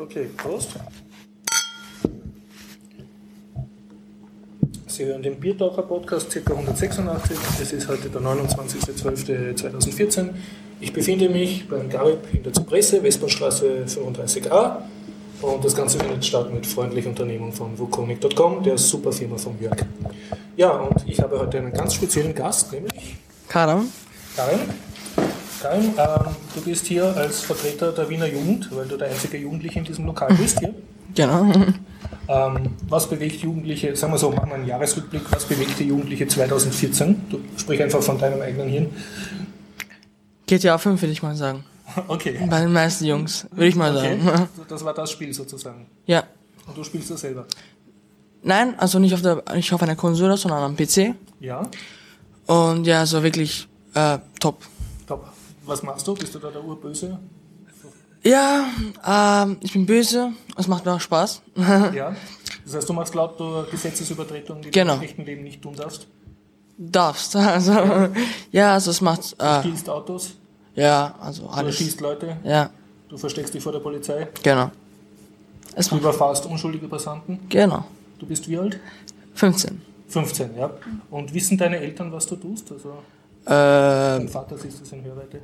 Okay, Prost. Sie hören den Biertaucher Podcast ca. 186. Es ist heute der 29.12.2014. Ich befinde mich beim Garib in der Zypresse, Westbahnstraße 35a. Und das Ganze findet statt mit freundlicher Unternehmung von Wukonic.com, der super Firma von Jörg. Ja, und ich habe heute einen ganz speziellen Gast, nämlich Karam. Karin. Karin, ähm, du bist hier als Vertreter der Wiener Jugend, weil du der einzige Jugendliche in diesem Lokal bist hier. Genau. Ähm, was bewegt Jugendliche, sagen wir so, machen wir einen Jahresrückblick, was bewegte Jugendliche 2014? Du sprich einfach von deinem eigenen Hirn. GTA 5 würde ich mal sagen. Okay. Bei den meisten Jungs, würde ich mal okay. sagen. Das war das Spiel sozusagen. Ja. Und du spielst das selber. Nein, also nicht auf der, nicht auf einer Konsole, sondern am PC. Ja, Und ja, so wirklich äh, top. Was machst du? Bist du da der Urböse? Ja, ähm, ich bin böse. Es macht mir auch Spaß. Ja. Das heißt, du machst lauter Gesetzesübertretungen, die Genau. du im echten Leben nicht tun darfst. Darfst. Also ja, also es macht äh, Stiehlst Autos, ja, also du alles. erschießt Leute, Ja, du versteckst dich vor der Polizei, genau. Es du macht überfahrst unschuldige Passanten. genau. Du bist wie alt? 15. 15, ja. Und wissen deine Eltern, was du tust? Also Äh, Vater siehst du in Hörweite.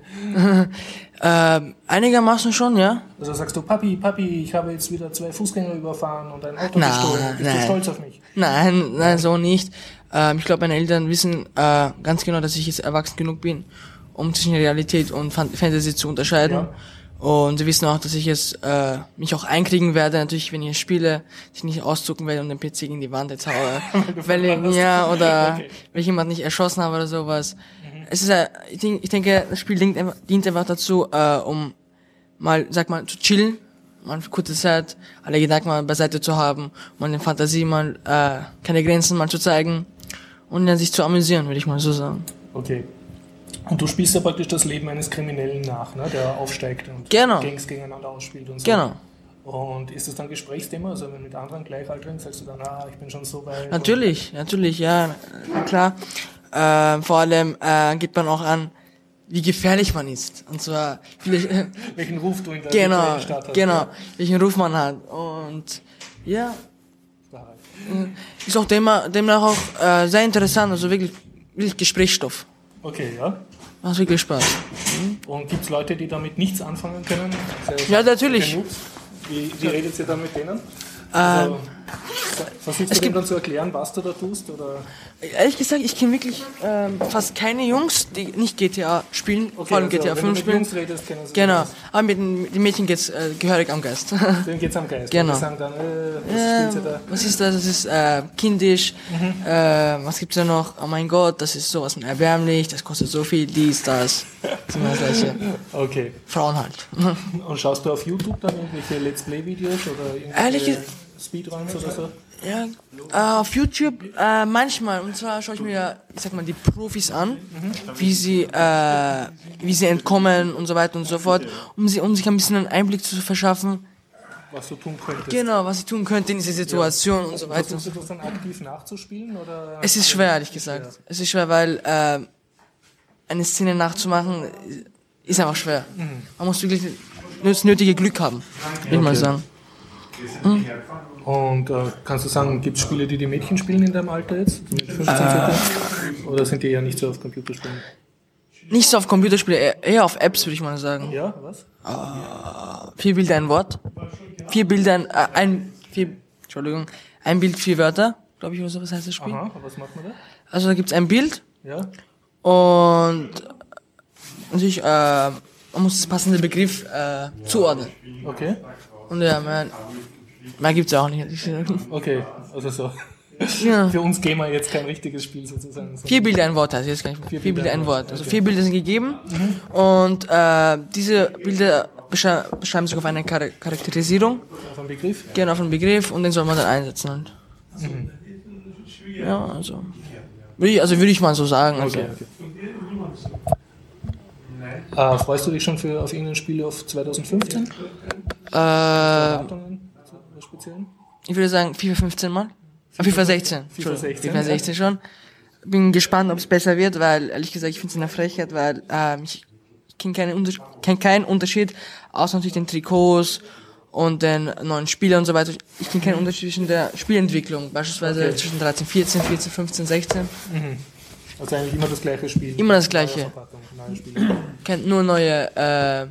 äh, einigermaßen schon, ja. Also sagst du, Papi, Papi, ich habe jetzt wieder zwei Fußgänger überfahren und ein Auto Nein, gestohlen. Bist du nein. stolz auf mich? Nein, nein, so nicht. Ähm, ich glaube, meine Eltern wissen äh, ganz genau, dass ich jetzt erwachsen genug bin, um zwischen Realität und Fan Fantasy zu unterscheiden. Ja. Und sie wissen auch, dass ich jetzt äh, mich auch einkriegen werde, natürlich, wenn ich spiele, dass ich nicht auszucken werde und den PC gegen die Wand jetzt haue. weil ich, ja, oder Okay. wenn ich jemanden nicht erschossen habe oder sowas. Es ist, äh, ich, denk, ich denke, das Spiel dient einfach, dient einfach dazu, äh, um mal, sag mal, zu chillen, mal für kurze Zeit, alle Gedanken mal beiseite zu haben, mal in Fantasie mal, äh, keine Grenzen mal zu zeigen und dann sich zu amüsieren, würde ich mal so sagen. Okay. Und du spielst ja praktisch das Leben eines Kriminellen nach, ne? der aufsteigt und Genau. Gangs gegeneinander ausspielt und so. Genau. Und ist das dann Gesprächsthema? Also wenn mit anderen Gleichaltrigen sagst du dann, ah, ich bin schon so weit. Natürlich, natürlich, ja, klar. Äh, vor allem äh, gibt man auch an, wie gefährlich man ist. Und zwar, vielleicht, Und welchen Ruf du in der genau, Stadt hast. genau, Ja. welchen Ruf man hat. Und ja, ist auch demnach, demnach auch äh, sehr interessant, also wirklich, wirklich Gesprächsstoff. Okay, ja. Macht wirklich Spaß. Und gibt es Leute, die damit nichts anfangen können? Ja, natürlich. Genug? Wie, wie redet ihr da mit denen? Also, versuchst du es gibt- dann zu erklären, was du da tust? Oder? Ehrlich gesagt, ich kenne wirklich ähm, fast keine Jungs, die nicht GTA spielen, vor allem also, GTA wenn 5 du mit spielen. Jungs redest, kennen sie Genau, das. aber mit den, Mädchen geht's äh, gehörig am Geist. Denen geht's am Geist. Genau. Die sagen dann, äh, was ihr da? was ist das? Das ist äh, kindisch. Mhm. Äh, was gibt's da noch? Oh mein Gott, das ist sowas erbärmlich. Das kostet so viel. Dies, das. Gleiche. Okay. Frauen halt. Und schaust du auf YouTube dann irgendwelche Let's Play-Videos oder irgendwelche Ehrlich ge- Speedruns oder so? Ja, äh, auf YouTube äh, manchmal. Und zwar schaue ich mir, ich sag mal, die Profis an, wie sie, äh, wie sie entkommen und so weiter und so fort, um sie, um sich ein bisschen einen Einblick zu verschaffen. Was du tun könntest. Genau, was ich tun könnte in dieser Situation und so weiter. Versuchst du das dann aktiv nachzuspielen? Oder? Es ist schwer, ehrlich gesagt. Es ist schwer, weil äh, eine Szene nachzumachen ist einfach schwer. Man muss wirklich das nötige Glück haben, würde ich mal Okay. Sagen. Und äh, kannst du sagen, gibt es Spiele, die die Mädchen spielen in deinem Alter jetzt? Mit 15, Äh. 14? Oder sind die eher nicht so auf Computerspielen? Nicht so auf Computerspiele, eher- auf Apps, würde ich mal sagen. Ja, was? Vier Bilder, ein Wort. Vier Bilder, ein, äh, ein vier, Entschuldigung, ein Bild, vier Wörter, glaube ich, oder so, was heißt das Spiel? Aha, was macht man da? Also da gibt's ein Bild Ja? und natürlich, äh, man muss das passende Begriff äh, zuordnen. Okay. Und ja, mehr, mehr gibt's auch nicht, ehrlich gesagt. Okay, also so. Ja. Für uns Gamer jetzt kein richtiges Spiel sozusagen. Vier Bilder, ein Wort heißt jetzt gar nicht. Vier Vier, Bilder, Bilder, ein Wort. Also okay. vier Bilder sind gegeben und äh, diese Bilder beschrei beschreiben sich auf eine Char Charakterisierung, Auf einen Begriff? gerne auf einen Begriff und den soll man dann einsetzen. Halt. Ja, also. Würde ich, also würde ich mal so sagen. Also, Okay, okay. Äh, freust du dich schon für, auf irgendein Spiel auf 2015? äh, ich würde sagen FIFA 15 mal. Äh, FIFA 16. Entschuldigung, 16, FIFA 16 schon. Bin gespannt, ob es besser wird, weil ehrlich gesagt, ich finde es eine Frechheit, weil ähm, ich, kenne keinen, Unterschied- kenn keinen Unterschied, außer natürlich den Trikots und den neuen Spieler und so weiter. Ich kenne keinen Unterschied zwischen der Spielentwicklung, beispielsweise Okay. zwischen 13, 14, 14, 15, 16. Also eigentlich immer das gleiche Spiel. Immer das Gleiche. Neue Verpackung, neue Spiele. Kennt nur neue, äh,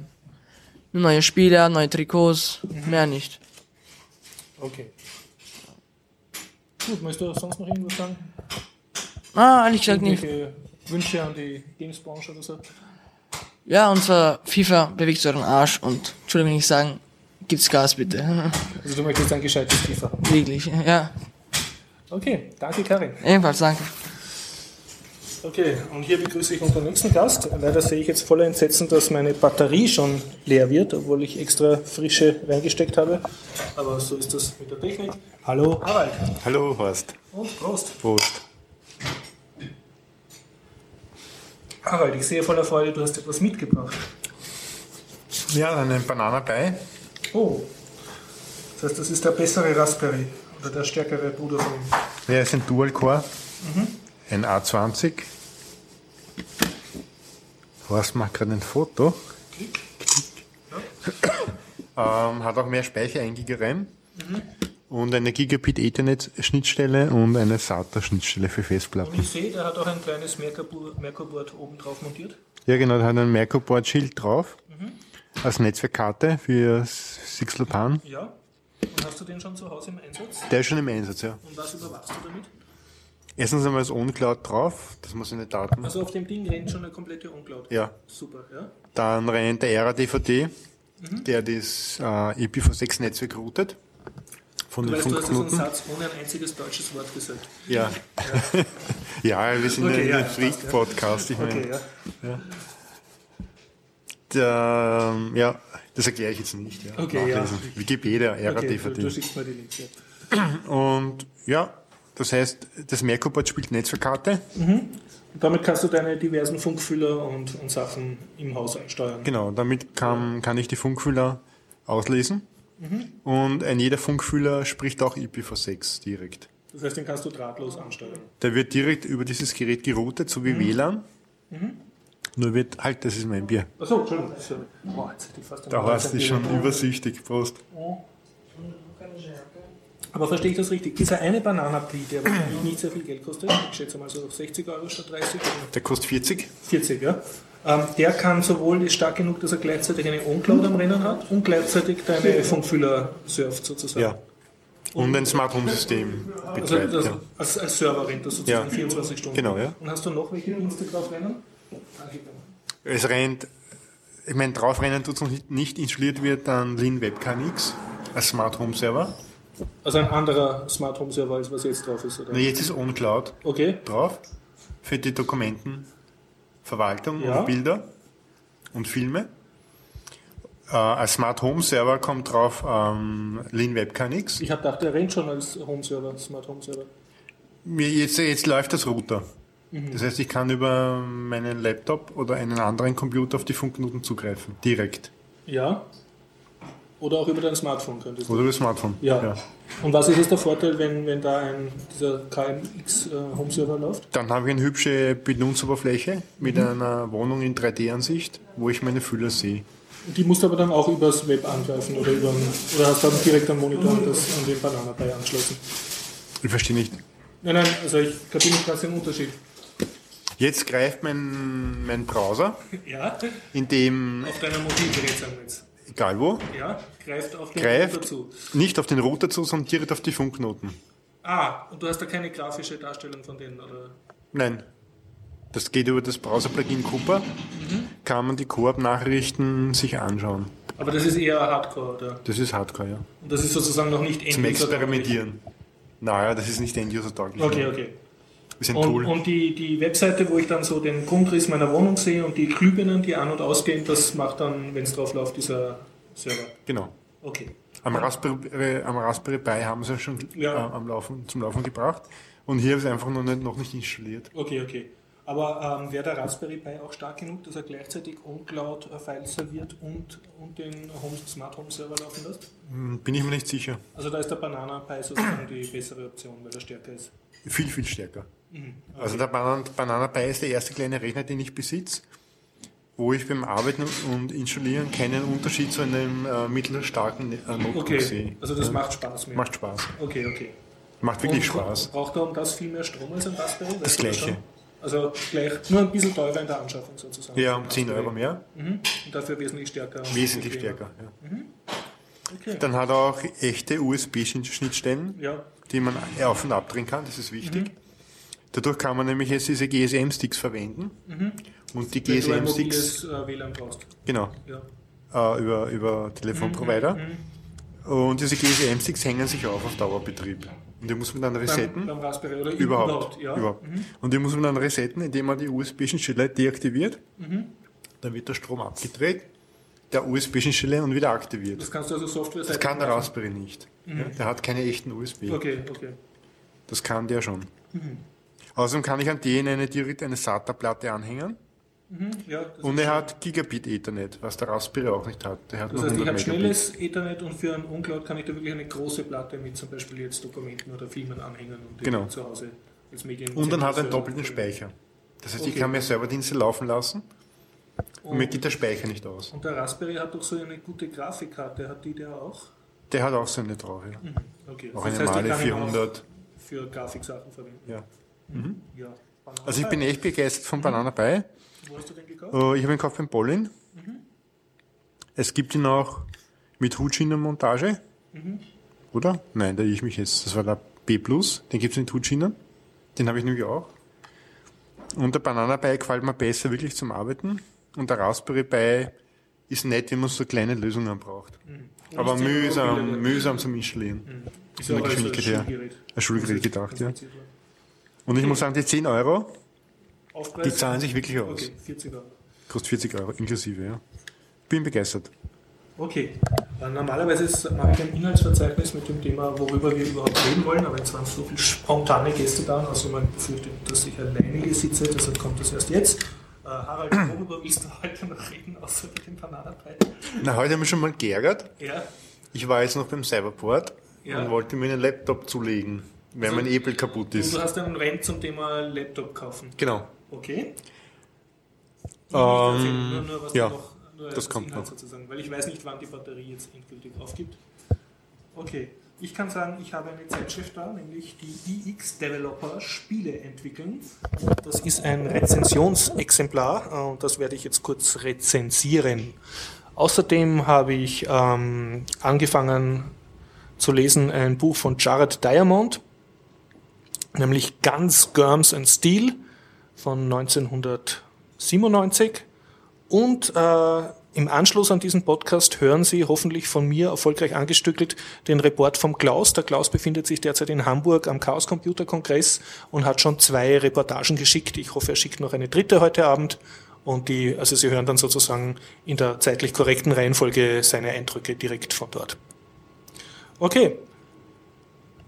nur neue Spieler, neue Trikots, mehr nicht. Okay. Gut, möchtest du sonst noch irgendwas sagen? Ah, ehrlich gesagt nicht. Wünsche an die Gamesbranche oder so? Ja, und zwar FIFA bewegt euren Arsch und, Entschuldigung, wenn ich sagen, gibt's Gas bitte. Also du möchtest ein gescheites FIFA. Wirklich, ja. Okay, danke Karin. Ebenfalls, danke. Okay, und hier begrüße ich unseren nächsten Gast. Leider sehe ich jetzt voller Entsetzen, dass meine Batterie schon leer wird, obwohl ich extra frische reingesteckt habe. Aber so ist das mit der Technik. Hallo Harald. Hallo Horst. Und Prost. Prost. Harald, ich sehe voller Freude, du hast etwas mitgebracht. Ja, dann ein Bananabei. Oh, das heißt, das ist der bessere Raspberry oder der stärkere Bruder von ihm. Ja, ist ein Dual-Core. Ein A20. Horst macht gerade ein Foto. ähm, hat auch mehr Speicher, 1 GB RAM. Und eine Gigabit Ethernet-Schnittstelle und eine SATA-Schnittstelle für Und Festplatten. ich sehe, der hat auch ein kleines Merkur- Merkurboard oben drauf montiert. Ja, genau, da hat ein Merkur-Board-Schild drauf. Als Netzwerkkarte für Sixlopan. Ja. Und hast du den schon zu Hause im Einsatz? Der ist schon im Einsatz, ja. Und was überwachst du damit? Erstens einmal ist OnCloud drauf, dass man seine Daten. Also auf dem Ding rennt schon eine komplette Uncloud. Ja. Super, ja. Dann rennt der RADVD, der das äh, IPv6-Netzwerk routet. Von Du weißt, du hast jetzt einen. Satz ohne ein einziges deutsches Wort gesagt. Ja. ja, wir sind Okay, ein ja, ein Freak-Podcast. Ich Okay, meine, ja. der, ähm, ja, das erkläre ich jetzt nicht. Ja. Okay, ja. Nachlesen. Wikipedia, Okay, du, du schickst mir die Links. Ja. Und ja, das heißt, das Merkurboard spielt Netzwerkkarte. Und damit kannst du deine diversen Funkfühler und, und Sachen im Haus ansteuern. Genau, damit kann, kann ich die Funkfühler auslesen. Mhm. Und ein jeder Funkfühler spricht auch IPv6 direkt. Das heißt, den kannst du drahtlos ansteuern. Der wird direkt über dieses Gerät geroutet, so wie Mhm. WLAN. Nur wird, halt, das ist mein Bier. Achso, Entschuldigung. Boah, jetzt hätte ich fast Da hast du schon übersichtig, Prost. Aber verstehe ich das richtig? Dieser eine Bananapli, der wahrscheinlich nicht sehr viel Geld kostet, ich schätze mal so 60 Euro statt 30 oder Der kostet 40. 40, ja. Ähm, der kann sowohl, ist stark genug, dass er gleichzeitig eine On-Cloud am Rennen hat und gleichzeitig deine Funkfühler surft sozusagen. Ja. Und ein Smart Home System Also betreibt. das, ja. als, als Server rennt das sozusagen Ja. 24 Stunden. Genau, ja. Und hast du noch welche Dienste drauf rennen? Es rennt, ich meine, draufrennen tut es noch nicht, nicht installiert wird dann Lin Webcam X als Smart Home Server. Also ein anderer Smart Home Server, als was jetzt drauf ist, oder? Na, jetzt ist OnCloud Okay. drauf für die Dokumentenverwaltung Ja. und Bilder und Filme. Äh, als Smart Home Server kommt drauf ähm, Lin Webcam X. Ich habe gedacht, der rennt schon als Home Server, Smart Home Server. Jetzt, jetzt läuft das Router. Mhm. Das heißt, ich kann über meinen Laptop oder einen anderen Computer auf die Funknoten zugreifen. Direkt. Ja. Oder auch über dein Smartphone könntest du. Oder über das Smartphone. Ja. Und was ist jetzt der Vorteil, wenn, wenn da ein, dieser KMX äh, Home Server läuft? Dann habe ich eine hübsche Benutzeroberfläche mit Mhm. einer Wohnung in 3D-Ansicht, wo ich meine Füller sehe. Die musst du aber dann auch übers Web angreifen oder, über, oder hast du dann direkt am Monitor und das an den Banana bei anschlossen? Ich verstehe nicht. Nein, nein, also ich glaube nicht ganz den Unterschied. Jetzt greift mein, mein Browser, Ja, in dem, auf deinem Mobilgerät sagen wir jetzt. Egal wo, Ja, greift auf den greift dazu. nicht auf den Router zu, sondern direkt auf die Funknoten. Ah, und du hast da keine grafische Darstellung von denen, oder? Nein. Das geht über das Browser-Plugin Cooper. Mhm. Kann man die Koop-Nachrichten sich anschauen. Aber das ist eher Hardcore, oder? Das ist Hardcore, ja. Und das ist sozusagen noch nicht Zum End-User- Experimentieren. Naja, das ist nicht End-User-tauglich. Okay, okay. Ein Und, Tool. und die, die Webseite, wo ich dann so den Grundriss meiner Wohnung sehe und die Glühbirnen, die an- und ausgehen, das macht dann, wenn es drauf läuft, dieser Server. Genau. Okay. Am Raspberry, äh, am Raspberry Pi haben sie schon Ja. äh, am Laufen, zum Laufen gebracht. Und hier ist es einfach noch nicht, noch nicht installiert. Okay, okay. Aber ähm, wäre der Raspberry Pi auch stark genug, dass er gleichzeitig OnCloud-Files serviert und, und den Home, Smart Home Server laufen lässt? Hm, Bin ich mir nicht sicher. Also da ist der Banana Pi sozusagen die bessere Option, weil er stärker ist. Viel, viel stärker. Mhm. Also der Banana, Banana Pi ist der erste kleine Rechner, den ich besitze. wo ich beim Arbeiten und Installieren keinen Unterschied zu einem äh, mittelstarken äh, Notebook Okay, sehe. also das macht Spaß mehr. Macht Spaß. Okay, okay. Macht wirklich Und Spaß. Braucht er um das viel mehr Strom als ein Raspberry? Das Gleiche. Also gleich nur ein bisschen teurer in der Anschaffung sozusagen. Ja, um 10 Euro mehr. Mhm. Und dafür wesentlich stärker. Wesentlich stärker. Ja. Okay. Dann hat er auch echte USB-Schnittstellen, Ja, die man auf- und abdrehen kann. Das ist wichtig. Mhm. Dadurch kann man nämlich jetzt diese GSM-Sticks verwenden. Und die GSM-Sticks, äh, WLAN brauchst. genau, Ja. äh, über, über Telefonprovider. Und diese GSM-Sticks hängen sich auf auf Dauerbetrieb. Und die muss man dann Beim, resetten. beim Raspberry oder Überhaupt. ja. überhaupt. Und die muss man dann resetten, indem man die USB-Schnittstelle deaktiviert. Dann wird der Strom abgedreht, der USB-Schnittstelle und wieder aktiviert. Das kannst du also Software Das kann der Raspberry nicht. Ja, der hat keine echten USB. Okay, okay. Das kann der schon. Mhm. Außerdem kann ich an den eine direkt eine SATA-Platte anhängen. Mhm, ja, Und er hat Gigabit Ethernet, was der Raspberry auch nicht hat. Der hat Das heißt, ich 100 habe schnelles Ethernet und für einen Uncloud kann ich da wirklich eine große Platte mit zum Beispiel jetzt Dokumenten oder Filmen anhängen und Genau. zu Hause als Medien. Und dann hat er einen doppelten Speicher. Das heißt, ich Okay. kann mir Serverdienste laufen lassen und mir Und, geht der Speicher nicht aus. und der Raspberry hat doch so eine gute Grafikkarte, hat die der auch? Der hat auch so eine drauf, ja. Okay. Auch Das eine heißt, ich Male kann ihn auch 400. Für Grafiksachen verwenden. Ja. Ja. Banana Also ich bin Pie. echt begeistert von Banana Pie. Wo hast du den gekauft? Äh, Ich habe ihn gekauft beim Bolin. Es gibt ihn auch mit Hutschienenmontage. Oder? Nein, da ich mich jetzt. Das war der B+. Den gibt es mit Hutschienen. Den habe ich nämlich auch. Und der Banana Pi gefällt mir besser wirklich zum Arbeiten. Und der Raspberry Pi ist nett, wenn man so kleine Lösungen braucht. Und Aber mühsam, mühsam zum Installieren. Ist von ja der Geschwindigkeit her. Ein Schulgerät gedacht, ja. Und ich muss sagen, die 10 Euro, Aufpreis? die zahlen sich wirklich aus. Okay, 40 Euro. Kostet 40 Euro inklusive, ja. Bin begeistert. Okay. Normalerweise mache ich ein Inhaltsverzeichnis mit dem Thema, worüber wir überhaupt reden wollen, aber jetzt waren so viele spontane Gäste da, also man befürchtet, dass ich alleine sitze, deshalb kommt das erst jetzt. Äh, Harald, worüber willst du heute noch reden, außer über den Bananenbrei? Na, heute haben wir schon mal geärgert. Ja, Ich war jetzt noch beim Cyberport Ja. und wollte mir einen Laptop zulegen, weil Also, mein Apple kaputt ist. du hast einen Rent zum Thema Laptop kaufen. Genau. Okay. Ähm, nur, nur ja, noch, nur das kommt Inhalt noch. sozusagen, weil ich weiß nicht, wann die Batterie jetzt endgültig aufgibt. Okay, ich kann sagen, ich habe eine Zeitschrift da, nämlich die iX Developer Spiele entwickeln. Das ist ein Rezensionsexemplar äh, und das werde ich jetzt kurz rezensieren. Außerdem habe ich ähm, angefangen zu lesen ein Buch von Jared Diamond, nämlich Guns, Germs and Steel von 1997. Und äh, im Anschluss an diesen Podcast hören Sie hoffentlich von mir erfolgreich angestückelt den Report vom Klaus. Der Klaus befindet sich derzeit in Hamburg am Chaos Computer Kongress und hat schon zwei Reportagen geschickt. Ich hoffe, er schickt noch eine dritte heute Abend. Und die, also Sie hören dann sozusagen in der zeitlich korrekten Reihenfolge seine Eindrücke direkt von dort. Okay.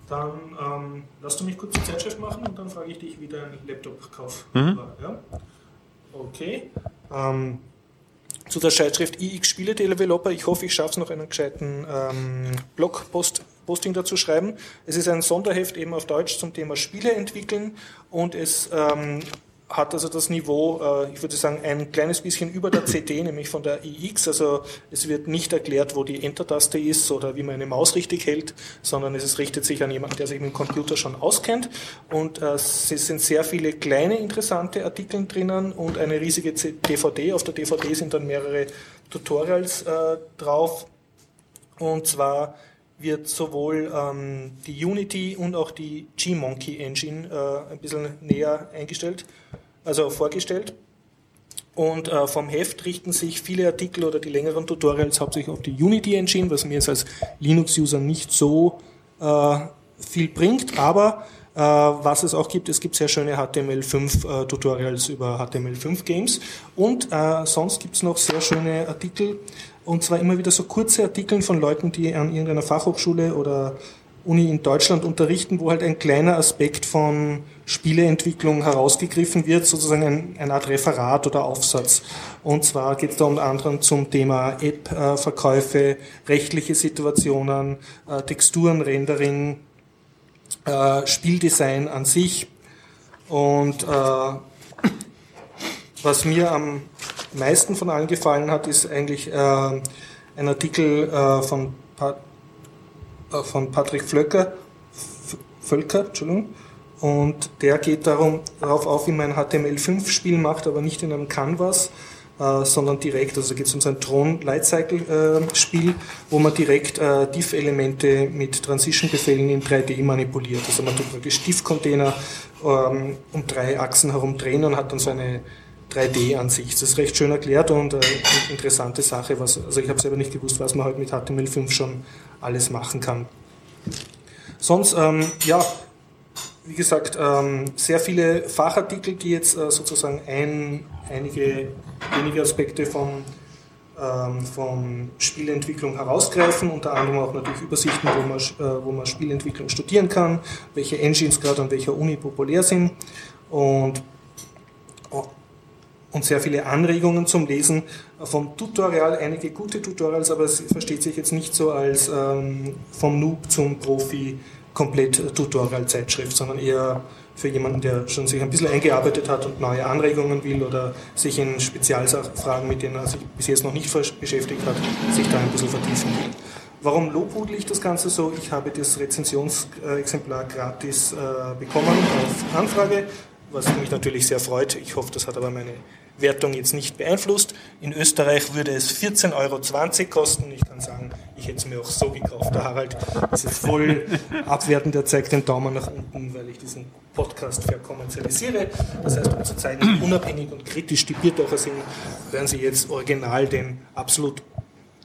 Dann ähm, lass du mich kurz die Zeitschrift machen und dann frage ich dich, wie dein Laptop-Kauf war. Ja? Okay. Ähm, zu der Zeitschrift iX Spiele Developer. Ich hoffe, ich schaffe es noch einen gescheiten ähm, Blogpost-Posting dazu schreiben. Es ist ein Sonderheft eben auf Deutsch zum Thema Spiele entwickeln und es ähm, hat also das Niveau, äh, ich würde sagen, ein kleines bisschen über der CD, nämlich von der iX. Also es wird nicht erklärt, wo die Enter-Taste ist oder wie man eine Maus richtig hält, sondern es richtet sich an jemanden, der sich mit dem Computer schon auskennt. Und äh, es sind sehr viele kleine interessante Artikel drinnen und eine riesige DVD. Auf der DVD sind dann mehrere Tutorials äh, drauf. Und zwar wird sowohl ähm, die Unity und auch die G-Monkey Engine äh, ein bisschen näher eingestellt, also vorgestellt. Und äh, vom Heft richten sich viele Artikel oder die längeren Tutorials hauptsächlich auf die Unity Engine, was mir jetzt als Linux-User nicht so äh, viel bringt, aber äh, was es auch gibt, es gibt sehr schöne HTML5 äh, über HTML5 Games und äh, sonst gibt es noch sehr schöne Artikel und zwar immer wieder so kurze Artikel von Leuten, die an irgendeiner Fachhochschule oder Uni in Deutschland unterrichten, wo halt ein kleiner Aspekt von Spieleentwicklung herausgegriffen wird, sozusagen ein, eine Art Referat oder Aufsatz. Und zwar geht es da unter anderem zum Thema App-Verkäufe, rechtliche Situationen, äh, Texturen, Rendering, äh, Spieldesign an sich und äh, was mir am meisten von allen gefallen hat, ist eigentlich äh, ein Artikel äh, von, pa äh, von Patrick Flöcker, Völker, Entschuldigung, und der geht darum, darauf auf, wie man ein HTML5-Spiel macht, aber nicht in einem Canvas, äh, sondern direkt. Also geht es um so ein Tron-Lightcycle-Spiel, wo man direkt äh, Diff-Elemente mit Transition-Befehlen in 3D manipuliert. Also man tut praktisch Diff-Container ähm, um drei Achsen herum drehen und hat dann so eine 3D-Ansicht. Das ist recht schön erklärt und äh, eine interessante Sache. Was, also ich habe selber nicht gewusst, was man halt mit HTML5 schon alles machen kann. Sonst, ähm, ja, wie gesagt, ähm, sehr viele Fachartikel, die jetzt äh, sozusagen ein, einige wenige Aspekte von, ähm, von Spielentwicklung herausgreifen, unter anderem auch natürlich Übersichten, wo man, äh, wo man Spielentwicklung studieren kann, welche Engines gerade an welcher Uni populär sind und, und sehr viele Anregungen zum Lesen vom Tutorial, einige gute Tutorials, aber es versteht sich jetzt nicht so als ähm, vom Noob zum Profi komplett Tutorial-Zeitschrift, sondern eher für jemanden, der schon sich ein bisschen eingearbeitet hat und neue Anregungen will oder sich in Spezialfragen, mit denen er sich bis jetzt noch nicht beschäftigt hat, sich da ein bisschen vertiefen will. Warum lobhudel ich das Ganze so? Ich habe das Rezensionsexemplar gratis äh, bekommen auf Anfrage, was mich natürlich sehr freut. Ich hoffe, das hat aber meine Wertung jetzt nicht beeinflusst. In Österreich würde es 14,20 Euro kosten. Ich kann sagen, ich hätte es mir auch so gekauft. Der Harald ist jetzt voll abwertend, er zeigt den Daumen nach unten, weil ich diesen Podcast verkommerzialisiere. Das heißt, um zu zeigen, wie unabhängig und kritisch die Bierdocher sind, werden Sie jetzt original den absolut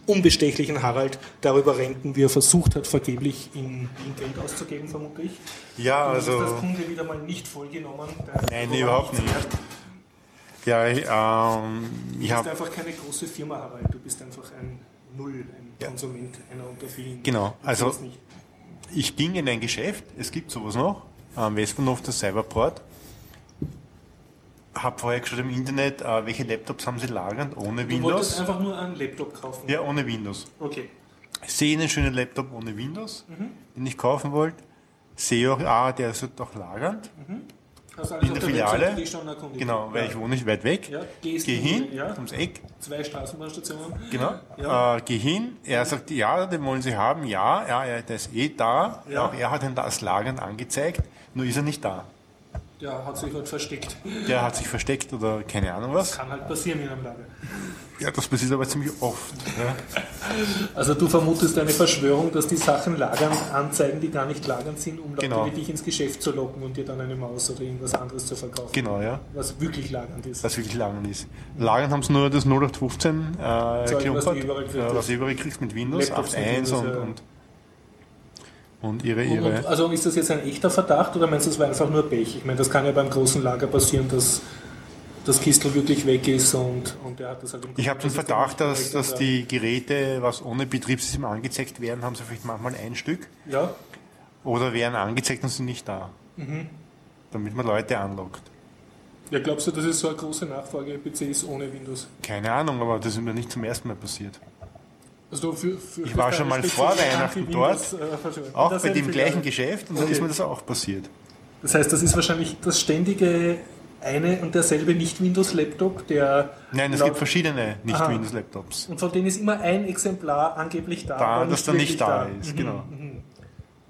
unbestechlichen Harald darüber renten, wie er versucht hat, vergeblich in, in Geld auszugeben, vermute ich. Ja, also. Du hast das Kunde wieder mal nicht vollgenommen. Nein, überhaupt nicht. Ja, ähm, du ich bist habe. einfach keine große Firma, Harald. Du bist einfach ein Null, ein Ja. Konsument, einer unter vielen. Genau, Du also-. Ich ging in ein Geschäft, es gibt sowas noch, am Westbahnhof der Cyberport. Hab vorher geschaut im Internet, äh, welche Laptops haben sie lagern ohne Du wolltest Windows. einfach nur einen Laptop kaufen. Ja, ohne Windows. Okay. Sehe einen schönen Laptop ohne Windows, Mhm. den ich kaufen wollte. Sehe auch, ah, der ist doch lagernd. Hast alles In auf der Webseite Filiale. erkundigt? Genau, weil ja. ich wohne nicht weit weg. Ja, Geh hin, ja. ums Eck, Zwei Straßenbahnstationen. genau. Ja. Äh, geh hin, er sagt, ja, den wollen Sie haben, ja, ja, ja der ist eh da. Ja. Auch er hat ihn da als lagernd angezeigt, nur ist er nicht da. Der hat sich halt versteckt. Der hat sich versteckt oder keine Ahnung was. Kann halt passieren in einem Lager. Ja, das passiert aber ziemlich oft. Ja. Also du vermutest eine Verschwörung, dass die Sachen lagernd anzeigen, die gar nicht lagernd sind, um Leute Genau. wie dich ins Geschäft zu locken und dir dann eine Maus oder irgendwas anderes zu verkaufen. Genau, ja. Was wirklich lagernd ist. Was wirklich lagernd ist. Lagern haben sie nur das 0815 äh, was Kleopard, du überall kriegst. äh, was du überall kriegst mit Windows, Laptops mit 8.1 Windows, und, ja. und, und ihre, Und, ihre. also ist das jetzt ein echter Verdacht oder meinst du, es war einfach nur Pech? Ich meine, das kann ja beim großen Lager passieren, dass das Kistel wirklich weg ist und, und der hat das halt im Ich habe den Verdacht, dass, dass die Geräte, was ohne Betriebssystem angezeigt werden, haben sie vielleicht manchmal ein Stück Ja, oder werden angezeigt und sind nicht da. Mhm. Damit man Leute anlockt. ja, glaubst du, das ist so eine große Nachfrage PCs ohne Windows? Keine Ahnung, aber das ist mir nicht zum ersten Mal passiert. Also für, für, Ich war schon mal vor Weihnachten dort, äh, Auch bei dem gleichen Geschäft und da Okay. ist mir das auch passiert. Das heißt, das ist wahrscheinlich das ständige eine und derselbe Nicht-Windows-Laptop, der. Nein, es gibt verschiedene. Nicht-Windows-Laptops. Und von denen ist immer ein Exemplar angeblich da. Da, aber das dann nicht wirklich da ist, genau.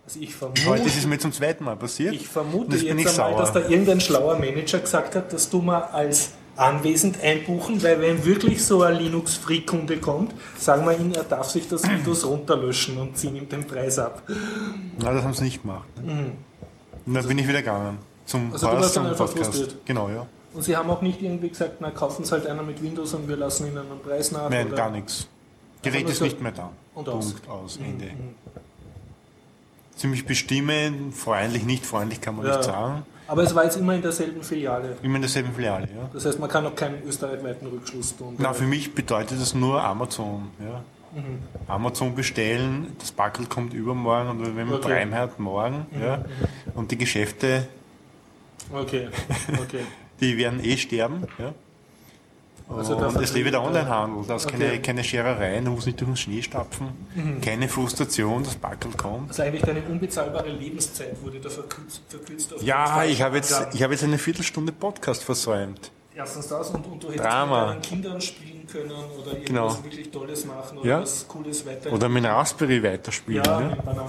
Also ich vermute, Heute ist es mir zum zweiten Mal passiert. ich vermute jetzt einmal, sauer. dass da irgendein schlauer Manager gesagt hat, dass du mal als anwesend einbuchen, weil wenn wirklich so ein Linux-Free-Kunde kommt, sagen wir ihm, er darf sich das Windows runterlöschen und ziehen ihm den Preis ab. Nein, das haben sie nicht gemacht. Und dann bin ich wieder gegangen. Zum Also zum Podcast. frustriert? Genau, ja. Und sie haben auch nicht irgendwie gesagt, na kaufen Sie halt einer mit Windows und wir lassen Ihnen einen Preis nach. Nein, oder? gar nichts. Gerät ist nicht mehr da. Und aus. Mhm, Punkt, aus, Ende. Ziemlich bestimmend, freundlich, nicht freundlich kann man Ja. nicht sagen. Aber es war jetzt immer in derselben Filiale. Immer in derselben Filiale, ja. Das heißt, man kann auch keinen österreichweiten Rückschluss tun. Na, für mich bedeutet das nur Amazon. Ja. Mhm. Amazon bestellen, das Backel kommt übermorgen und wenn man Okay. Prime hat, morgen. Ja. Und die Geschäfte, Okay, okay. die werden eh sterben. Ja. Also und es lebe der Onlinehandel, da ist Okay. keine, keine Scherereien, du musst nicht durch den Schnee stapfen, keine Frustration, das Backel kommt. Also eigentlich deine unbezahlbare Lebenszeit wurde da verkürzt, verkürzt auf Ja, ich habe jetzt, ich habe jetzt eine Viertelstunde Podcast versäumt. Erstens das und, und du hättest Drama. mit deinen Kindern spielen können oder irgendwas Genau. wirklich Tolles machen oder Ja. was Cooles weiter. Oder mit einem Raspberry weiterspielen. ja, Ja, mit Banana.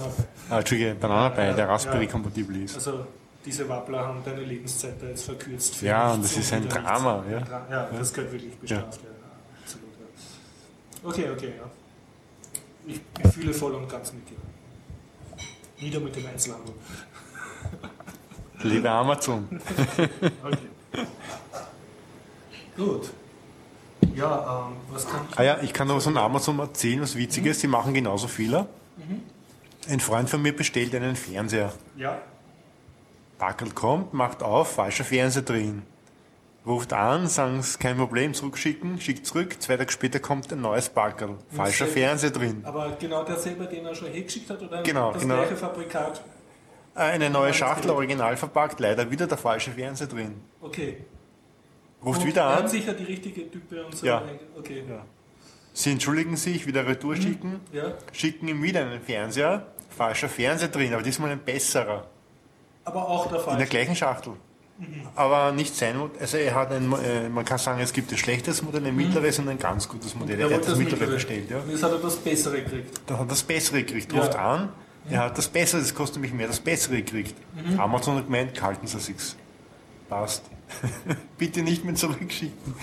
Ah, Entschuldige, Bananabei, Ja, der ja. Raspberry-kompatibel ist. Also diese Wappler haben deine Lebenszeit da jetzt verkürzt. Ja, und das ist ein Drama, ja. Dra- ja, das gehört wirklich bestraft. Ja. Absolut, ja. Okay, okay, ja. Ich, ich fühle voll und ganz mit dir. Nieder mit dem Einzelhandel. Liebe Amazon. Okay. Gut. Ja, ähm, was kann ich. Ah ja, ich kann noch was von Amazon erzählen, was Witziges. Die machen genauso Fehler. Ein Freund von mir bestellt einen Fernseher. Ja, Packel kommt, macht auf, falscher Fernseher drin. Ruft an, sagen es kein Problem, zurückschicken, schickt zurück. Zwei Tage später kommt ein neues Packel. Falscher Fernseher drin. aber genau derselbe, den er schon hergeschickt hat, oder Genau, das genau. gleiche Fabrikat? Eine neue Schachtel, original verpackt, leider wieder der falsche Fernseher drin. Okay. Ruft Und wieder Er an, sicher die richtige Type und so. Ja. Okay. Ja. sie entschuldigen sich, wieder Retour schicken, Ja. schicken ihm wieder einen Fernseher, falscher Fernseher drin, aber diesmal ein besserer. Aber auch der In Fall. der gleichen Schachtel. Aber nicht sein Modell. Also er hat ein, äh, man kann sagen, es gibt ein schlechtes Modell, ein mittleres und ein ganz gutes Modell. Er Er hat wollte das mittlere bestellt, ja. Und jetzt hat er das Bessere gekriegt. Dann hat er das Bessere gekriegt. Ja. Ruft an, er hat das Bessere, das kostet nämlich mehr, das Bessere gekriegt. Mhm. Amazon hat gemeint, halten Sie sich's. Passt. Bitte nicht mehr zurückschicken.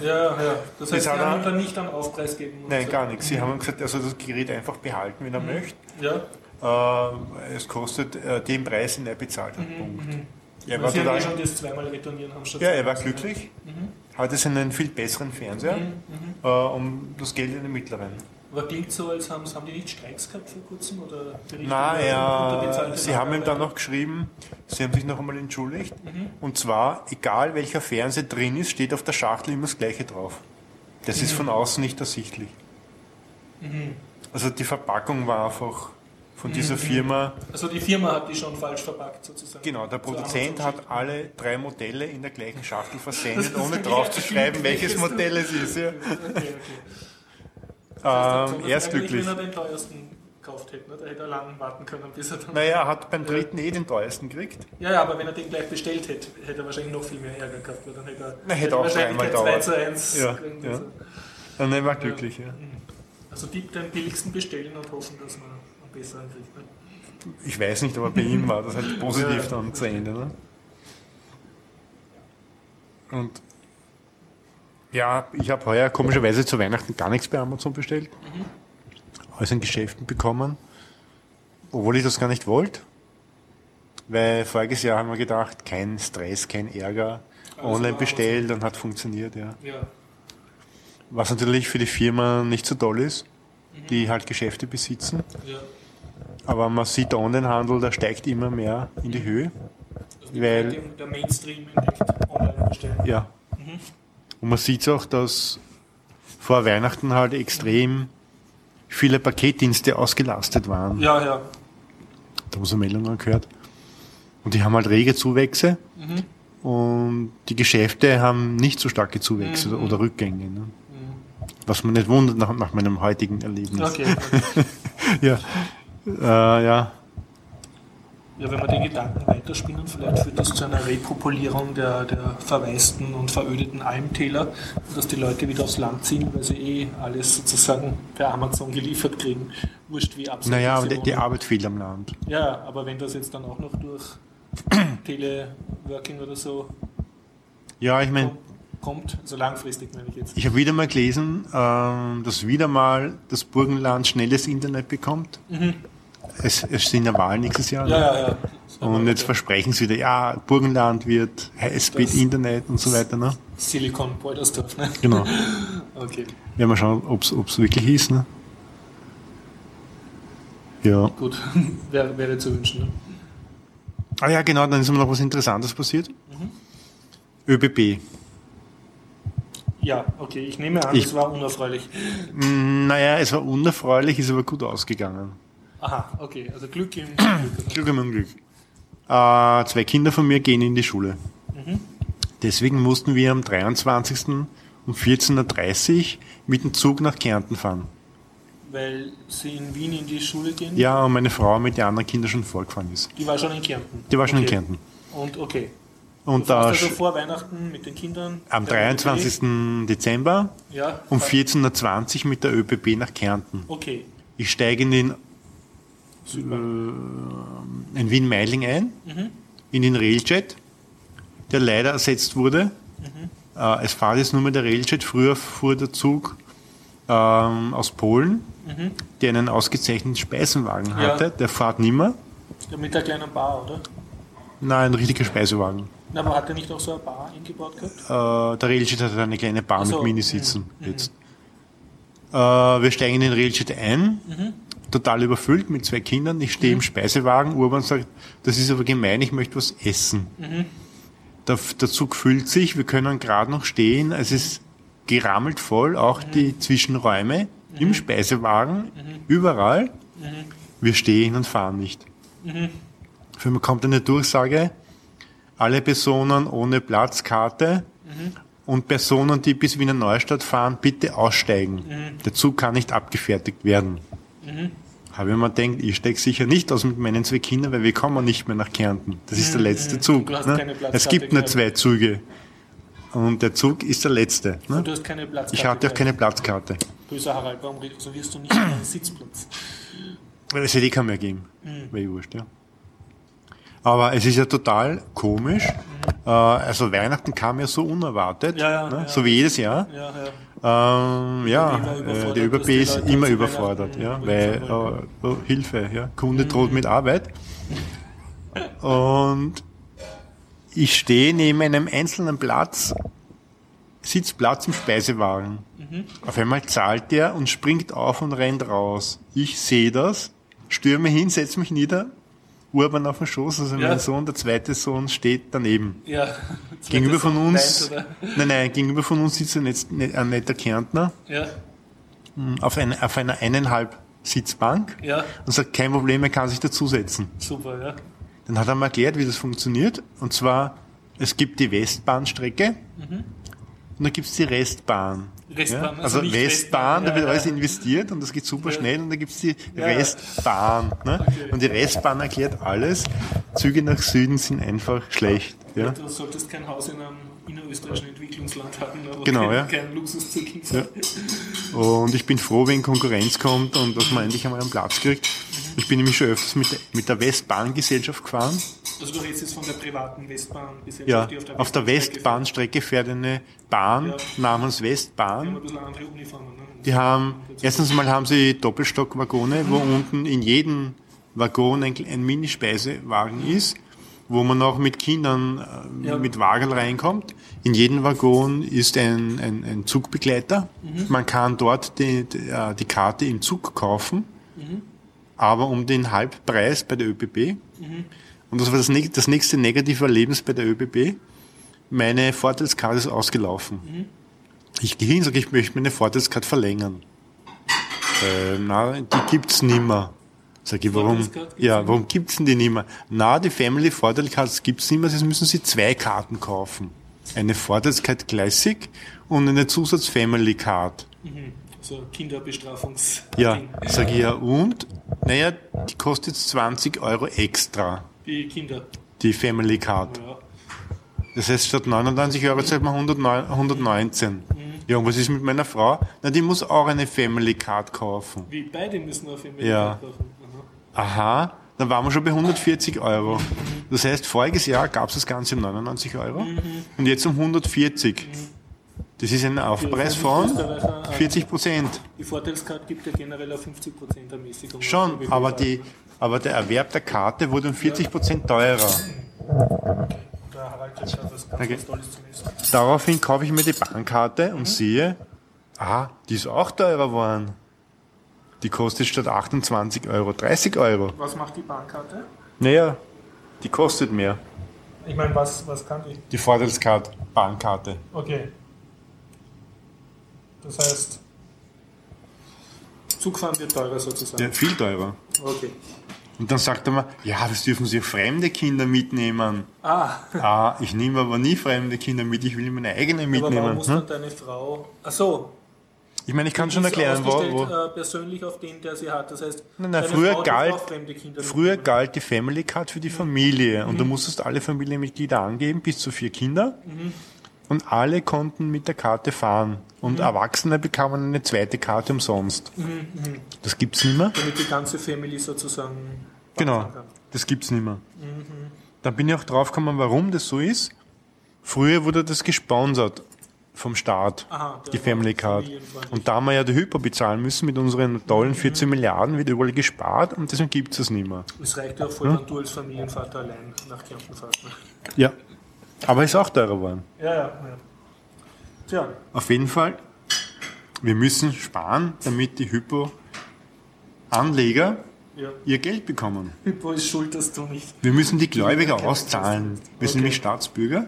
Ja, ja. Das heißt, hat sie haben dann nicht einen Aufpreis gegeben. und Nein, so. gar nichts. Sie haben gesagt, er soll das Gerät einfach behalten, Mhm. wenn er möchte. Ja. Äh, es kostet äh, den Preis, den er bezahlt hat. Punkt. Er war total, schon das zweimal retournieren haben ja, er war zweimal. glücklich, Mhm. hatte jetzt einen viel besseren Fernseher äh, um das Geld in den mittleren. Aber klingt so, als haben, haben die nicht Streiks gehabt vor kurzem? Oder er, unterbezahlte sie haben ihm dann noch geschrieben, sie haben sich noch einmal entschuldigt. Mhm. Und zwar, egal welcher Fernseher drin ist, steht auf der Schachtel immer das gleiche drauf. Das Mhm. ist von außen nicht ersichtlich. Also die Verpackung war einfach von Mhm. dieser Firma. Also die Firma hat die schon falsch verpackt sozusagen. Genau, der Produzent hat alle drei Modelle in der gleichen Schachtel versendet, ohne drauf zu schreiben, welches Modell es ist. Ja. Okay, okay. Ähm, Das er ist glücklich. Wenn er den teuersten gekauft hätte, ne? da hätte er lang warten können, bis er dann. Naja, er hat beim dritten eh den teuersten gekriegt. Ja, ja, aber wenn er den gleich bestellt hätte, hätte er wahrscheinlich noch viel mehr Ärger gehabt, weil dann hätte er, Na, hätte auch wahrscheinlich kein 2 dauert. zu 1 Ja, ja. Also, Und er war glücklich. Ja. also die den billigsten bestellen und hoffen, dass man besseren kriegt. Ne? Ich weiß nicht, aber bei ihm war das halt positiv dann zu Ende. Ne? Und ja, ich habe heuer komischerweise zu Weihnachten gar nichts bei Amazon bestellt. Alles in Geschäften bekommen, obwohl ich das gar nicht wollte. Weil voriges Jahr haben wir gedacht, kein Stress, kein Ärger, Alles online bestellt und hat funktioniert. Ja. Ja. Was natürlich für die Firma nicht so toll ist, die halt Geschäfte besitzen. ja. Aber man sieht, der Onlinehandel, der steigt immer mehr in die Höhe. Also die Weil- der Mainstream entdeckt online bestellen. Ja. Und man sieht auch, dass vor Weihnachten halt extrem viele Paketdienste ausgelastet waren. Ja, ja. Da haben wir so Meldungen gehört. Und die haben halt rege Zuwächse. Und die Geschäfte haben nicht so starke Zuwächse oder Rückgänge. Ne? Was man nicht wundert nach, nach meinem heutigen Erlebnis. Okay. okay. Ja. Äh, ja. Ja, wenn wir den Gedanken weiterspinnen, vielleicht führt das zu einer Repopulierung der, der verwaisten und verödeten Almtäler, dass die Leute wieder aufs Land ziehen, weil sie eh alles sozusagen per Amazon geliefert kriegen. Wurscht wie absolut. Naja, aber die, die. Arbeit fehlt am Land. Ja, aber wenn das jetzt dann auch noch durch Teleworking oder so Ja, ich meine, kom- kommt, also langfristig meine ich jetzt. Ich habe wieder mal gelesen, ähm, dass wieder mal das Burgenland schnelles Internet bekommt. Es, es sind ja Wahlen nächstes Jahr. Ja, ja, ja. Und jetzt versprechen sie wieder, ja, Burgenland wird High-Speed-Internet und so weiter. Ne? Silicon Beutersdorf, ne? Genau. Okay, Werden wir schauen, ob es wirklich ist. Ne? Ja. gut. wäre, wäre zu wünschen. Ne? Ah ja, genau, dann ist mir noch was Interessantes passiert. ÖBB. Ja, okay, ich nehme an, Ich- es war unerfreulich. Mm, Naja, es war unerfreulich, ist aber gut ausgegangen. Aha, okay, also Glück im Glück. Glück im Unglück. Äh, zwei Kinder von mir gehen in die Schule. Deswegen mussten wir am 23. um 14.30 Uhr mit dem Zug nach Kärnten fahren. Weil sie in Wien in die Schule gehen. Ja, und meine Frau mit den anderen Kindern schon vorgefahren ist. Die war schon in Kärnten. Die war schon okay. in Kärnten. Und okay. Und da also vor Weihnachten mit den Kindern. am Der 23. Dezember ÖBB. Ja. um 14.20 Uhr mit der ÖBB nach Kärnten. Okay. Ich steige in den. In Wien-Meiling ein, Mhm. in den Railjet, der leider ersetzt wurde. Mhm. Äh, es fährt jetzt nur mehr der Railjet. Früher fuhr der Zug ähm, aus Polen, der einen ausgezeichneten Speisenwagen Mhm. Ja. hatte. Der fährt nimmer. Ja, mit der kleinen Bar, oder? Nein, ein richtiger Speisewagen. Na, aber hat er nicht auch so eine Bar eingebaut gehabt? Äh, der Railjet hat eine kleine Bar so, mit Minisitzen mhm, jetzt. Äh, wir steigen in den Railjet ein, Mhm. Total überfüllt mit zwei Kindern. Ich stehe im Speisewagen. Urban sagt, das ist aber gemein, ich möchte was essen. Mhm. Der, der Zug füllt sich, wir können gerade noch stehen. Es ist gerammelt voll, auch Mhm. die Zwischenräume im Speisewagen, überall. Wir stehen und fahren nicht. Mhm. Für mich kommt eine Durchsage, alle Personen ohne Platzkarte Mhm. und Personen, die bis Wiener Neustadt fahren, bitte aussteigen. Mhm. Der Zug kann nicht abgefertigt werden. Habe ich mir gedacht, ich steige sicher nicht aus mit meinen zwei Kindern, weil wir kommen nicht mehr nach Kärnten. Das ist der letzte Zug. Mhm. Du hast Ne? Es gibt nur zwei Züge. Und der Zug ist der letzte. Ne? Und du hast keine Platzkarte. Ich hatte auch keine Platzkarte. Böser Harald, warum reservierst du nicht einen Sitzplatz? Weil es hätte eh keinen mehr gegeben. Mhm. Wäre wurscht, ja. Aber es ist ja total komisch. Äh, also Weihnachten kam ja so unerwartet. Ja, ja, ne? ja. So wie jedes Jahr. Ja, ja. Ähm, ja, äh, der ÖBB ist immer überfordert, ja, weil äh, oh, Hilfe, ja, Kunde droht mit Arbeit. Und ich stehe neben einem einzelnen Platz, Sitzplatz im Speisewagen. Mhm. Auf einmal zahlt der und springt auf und rennt raus. Ich sehe das, stürme hin, setze mich nieder, Urban auf den Schoß, also Ja. mein Sohn, der zweite Sohn steht daneben. Ja. Gegenüber von uns, Weint, nein, nein, gegenüber von uns sitzt ein, net- ein netter Kärntner? Ja, auf, eine, auf einer eineinhalb Sitzbank ja, und sagt, kein Problem, er kann sich dazusetzen. super, ja. Dann hat er mir erklärt, wie das funktioniert. Und zwar, es gibt die Westbahnstrecke und dann gibt's die Restbahn. Restbahn, ja? also Also, Westbahn, da wird alles investiert und das geht super Ja. schnell und dann gibt's die Ja. Restbahn. Ne? Okay. Und die Restbahn erklärt alles. Züge nach Süden sind einfach schlecht. Ja? Du solltest kein Haus in einem innerösterreichischen Entwicklungsland haben, aber Genau, kein, ja. kein Luxuszug Ja. Und ich bin froh, wenn Konkurrenz kommt und dass man endlich einmal einen Platz kriegt. Ich bin nämlich schon öfters mit, der- mit der Westbahngesellschaft gefahren. Also du redest jetzt von der privaten Westbahn Ja, die auf der Westbahnstrecke fährt eine Bahn Ja. namens Die haben Westbahn. ein bisschen andere Uniformen. Ne? Die haben, erstens mal haben sie Doppelstockwagone, wo unten in jedem Waggon ein, ein Minispeisewagen ist, wo man auch mit Kindern äh, Ja. mit Wagen reinkommt. In jedem Waggon ist ein, ein, ein Zugbegleiter. Man kann dort die, die, äh, die Karte im Zug kaufen, aber um den Halbpreis bei der ÖBB. Und das war das, das nächste negative Erlebnis bei der ÖBB. Meine Vorteilskarte ist ausgelaufen. Ich gehe hin und sage, ich möchte meine Vorteilskarte verlängern. Äh, na, die gibt's nimmer. Sag ich, warum? Ja, warum gibt's denn die nimmer? Na, die Family Vorteilskarte gibt's nimmer, jetzt müssen Sie zwei Karten kaufen. Eine Vorteilskarte Classic und eine Zusatz Family Card. So Kinderbestrafungs. Ja, sag ich ja, und? Naja, die kostet jetzt 20 Euro extra, Die Kinder. die Family Card. Ja. Das heißt, statt 99 Euro zahlt man 109, 119. Ja, und was ist mit meiner Frau? Na, die muss auch eine Family Card kaufen. Wie beide müssen jeden Fall Ja. kaufen. Aha. Dann waren wir schon bei 140 Euro. Das heißt, voriges Jahr gab es das Ganze um 99 Euro und jetzt um 140. Das ist ein Aufpreis von Österreicher, äh, 40 Prozent. Die Vorteilskarte gibt ja generell auf 50% Ermäßigung. Schon, Also, aber, die, aber der Erwerb der Karte wurde um 40 Prozent teurer. Okay. Daraufhin kaufe ich mir die Bahnkarte und sehe, ah, die ist auch teurer geworden. Die kostet statt 28 Euro 30 Euro. Was macht die Bahnkarte? Naja, die kostet mehr. Ich meine, was, was kann die? Die Vorteilskarte, Bahnkarte. Okay. Das heißt, Zugfahren wird teurer sozusagen. Ja, viel teurer. Okay. Und dann sagt er mir, ja, das dürfen Sie fremde Kinder mitnehmen. Ah, Ah, ich nehme aber nie fremde Kinder mit, ich will meine eigene aber warum mitnehmen. muss Hm? dann deine Frau... Ach so, Ich meine, ich kann schon erklären, wo, wo, Äh, persönlich auf den, der sie hat. Das heißt, Nein, nein, früher Frau galt- Früher galt die Family Card für die Familie und Mhm. du musstest alle Familienmitglieder angeben, bis zu vier Kinder. Mhm. Und alle konnten mit der Karte fahren. Und Mhm. Erwachsene bekamen eine zweite Karte umsonst. Das gibt's nicht mehr. damit die ganze Family sozusagen Genau, kann. das gibt's nicht mehr. Da bin ich auch drauf gekommen, warum das so ist. Früher wurde das gesponsert vom Staat, Aha, die Family Card. Und da wir ja die Hypo bezahlen müssen mit unseren tollen 14 Milliarden, wird überall gespart und deswegen gibt's das nicht mehr. Es reicht ja auch voll, wenn du als Familienvater allein nach Kärnten fährst. Ne? Ja. Aber ist auch teurer geworden. Ja, ja, ja. Tja, Auf jeden Fall, wir müssen sparen, damit die Hypo-Anleger ja. ihr Geld bekommen. Hypo ist schuld, dass du nicht. Wir müssen die Gläubiger auszahlen. Wir sind Okay. nämlich Staatsbürger.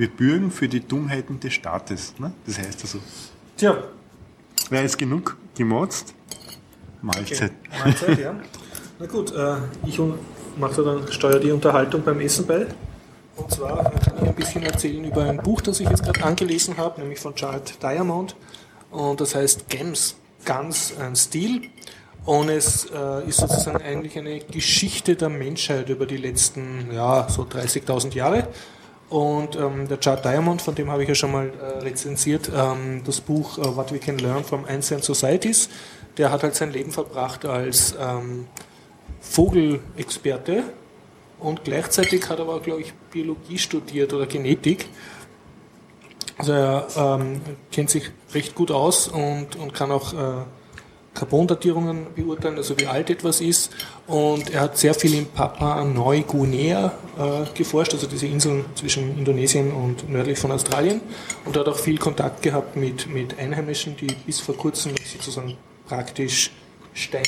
Wir bürgen für die Dummheiten des Staates. Ne? Das heißt also, Tja, wer jetzt genug gemotzt? Mahlzeit. okay. Mahlzeit, ja. Na gut, äh, ich mache dann steuere die Unterhaltung beim Essen bei. Und zwar kann ich ein bisschen erzählen über ein Buch, das ich jetzt gerade angelesen habe, nämlich von Charles Diamond. Und das heißt Gems, Guns and Steel. Und es äh, ist sozusagen eigentlich eine Geschichte der Menschheit über die letzten, ja, so 30.000 Jahre. Und ähm, der Chart Diamond, von dem habe ich ja schon mal äh, rezensiert, ähm, das Buch äh, What We Can Learn from Ancient Societies, der hat halt sein Leben verbracht als ähm, Vogelexperte und gleichzeitig hat er aber, glaube ich, Biologie studiert oder Genetik. Also er ähm, kennt sich recht gut aus und, und kann auch äh, Carbondatierungen beurteilen, also wie alt etwas ist. Und er hat sehr viel in Papua Neuguinea äh, geforscht, also diese Inseln zwischen Indonesien und nördlich von Australien. Und hat auch viel Kontakt gehabt mit, mit Einheimischen, die bis vor kurzem sozusagen praktisch Stein,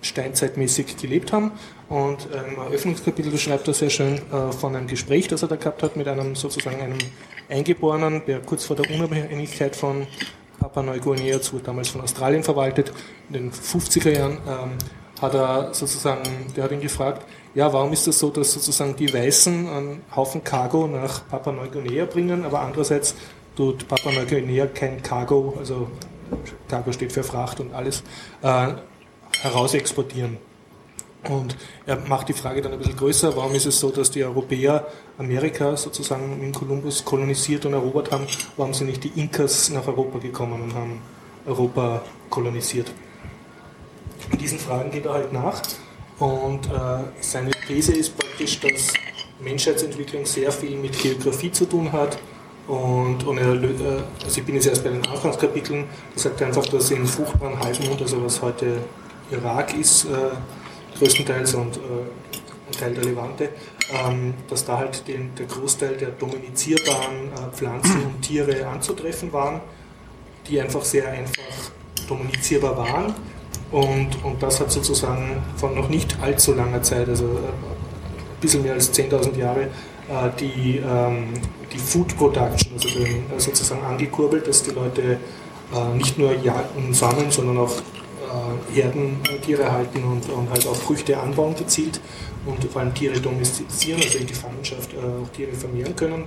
steinzeitmäßig gelebt haben. Und im Eröffnungskapitel beschreibt er sehr schön äh, von einem Gespräch, das er da gehabt hat mit einem sozusagen einem Eingeborenen, der kurz vor der Unabhängigkeit von Papua Neuguinea, zu damals von Australien verwaltet, in den 50er Jahren, ähm, hat er sozusagen, der hat ihn gefragt, ja, warum ist das so, dass sozusagen die Weißen einen Haufen Cargo nach Papua Neuguinea bringen, aber andererseits tut Papua Neuguinea kein Cargo, also Cargo steht für Fracht und alles, äh, heraus exportieren. Und er macht die Frage dann ein bisschen größer, warum ist es so, dass die Europäer Amerika sozusagen mit Kolumbus kolonisiert und erobert haben, warum sind nicht die Inkas nach Europa gekommen und haben Europa kolonisiert. Und diesen Fragen geht er halt nach und äh, seine These ist praktisch, dass Menschheitsentwicklung sehr viel mit Geografie zu tun hat und, und er, äh, also ich bin jetzt erst bei den Anfangskapiteln, er sagt einfach, dass in fruchtbaren Halbmond, also was heute Irak ist, äh, größtenteils und äh, ein Teil der Levante, ähm, dass da halt den, der Großteil der dominizierbaren äh, Pflanzen und Tiere anzutreffen waren, die einfach sehr einfach dominizierbar waren. Und, und das hat sozusagen von noch nicht allzu langer Zeit, also äh, ein bisschen mehr als 10.000 Jahre, äh, die, ähm, die Food Production, also äh, sozusagen angekurbelt, dass die Leute nicht nur jagen und sammeln, sondern auch äh, Herden äh, Tiere halten und, und halt auch Früchte anbauen gezielt und vor allem Tiere domestizieren, also in Gefangenschaft äh, auch Tiere vermehren können.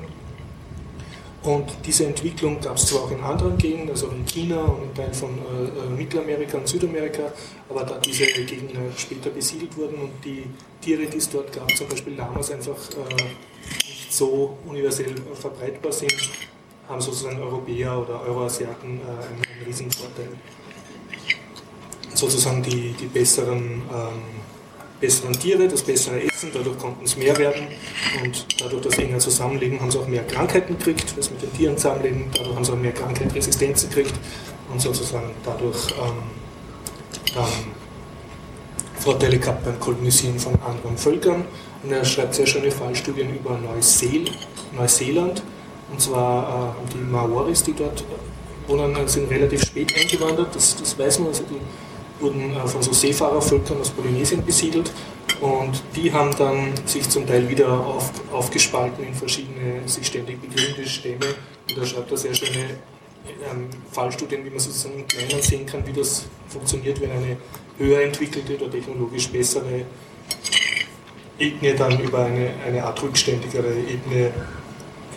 Und diese Entwicklung gab es zwar auch in anderen Gegenden, also in China und in Teilen von äh, äh, Mittelamerika und Südamerika, aber da diese Gegenden später besiedelt wurden und die Tiere, die es dort gab, zum Beispiel Lamas, einfach äh, nicht so universell äh, verbreitbar sind, haben sozusagen Europäer oder Euroasiaten äh, einen, einen riesen Vorteil. Sozusagen die, die besseren, ähm, besseren Tiere, das bessere Essen, dadurch konnten es mehr werden und dadurch das enger Zusammenleben haben sie auch mehr Krankheiten gekriegt, das mit den Tieren zusammenleben, dadurch haben sie auch mehr Krankheitsresistenzen gekriegt und sozusagen dadurch ähm, dann Vorteile gehabt beim Kolonisieren von anderen Völkern. Und er schreibt sehr schöne Fallstudien über Neuseel, Neuseeland. Und zwar äh, haben die Maoris, die dort wohnen, sind relativ spät eingewandert, das, das weiß man. Also die wurden äh, von so Seefahrervölkern aus Polynesien besiedelt. Und die haben dann sich zum Teil wieder auf, aufgespalten in verschiedene sich ständig begründete Stämme. Und da schreibt er sehr schöne ähm, Fallstudien, wie man sozusagen im Kleinen sehen kann, wie das funktioniert, wenn eine höher entwickelte oder technologisch bessere Ethnie dann über eine, eine Art rückständigere Ethnie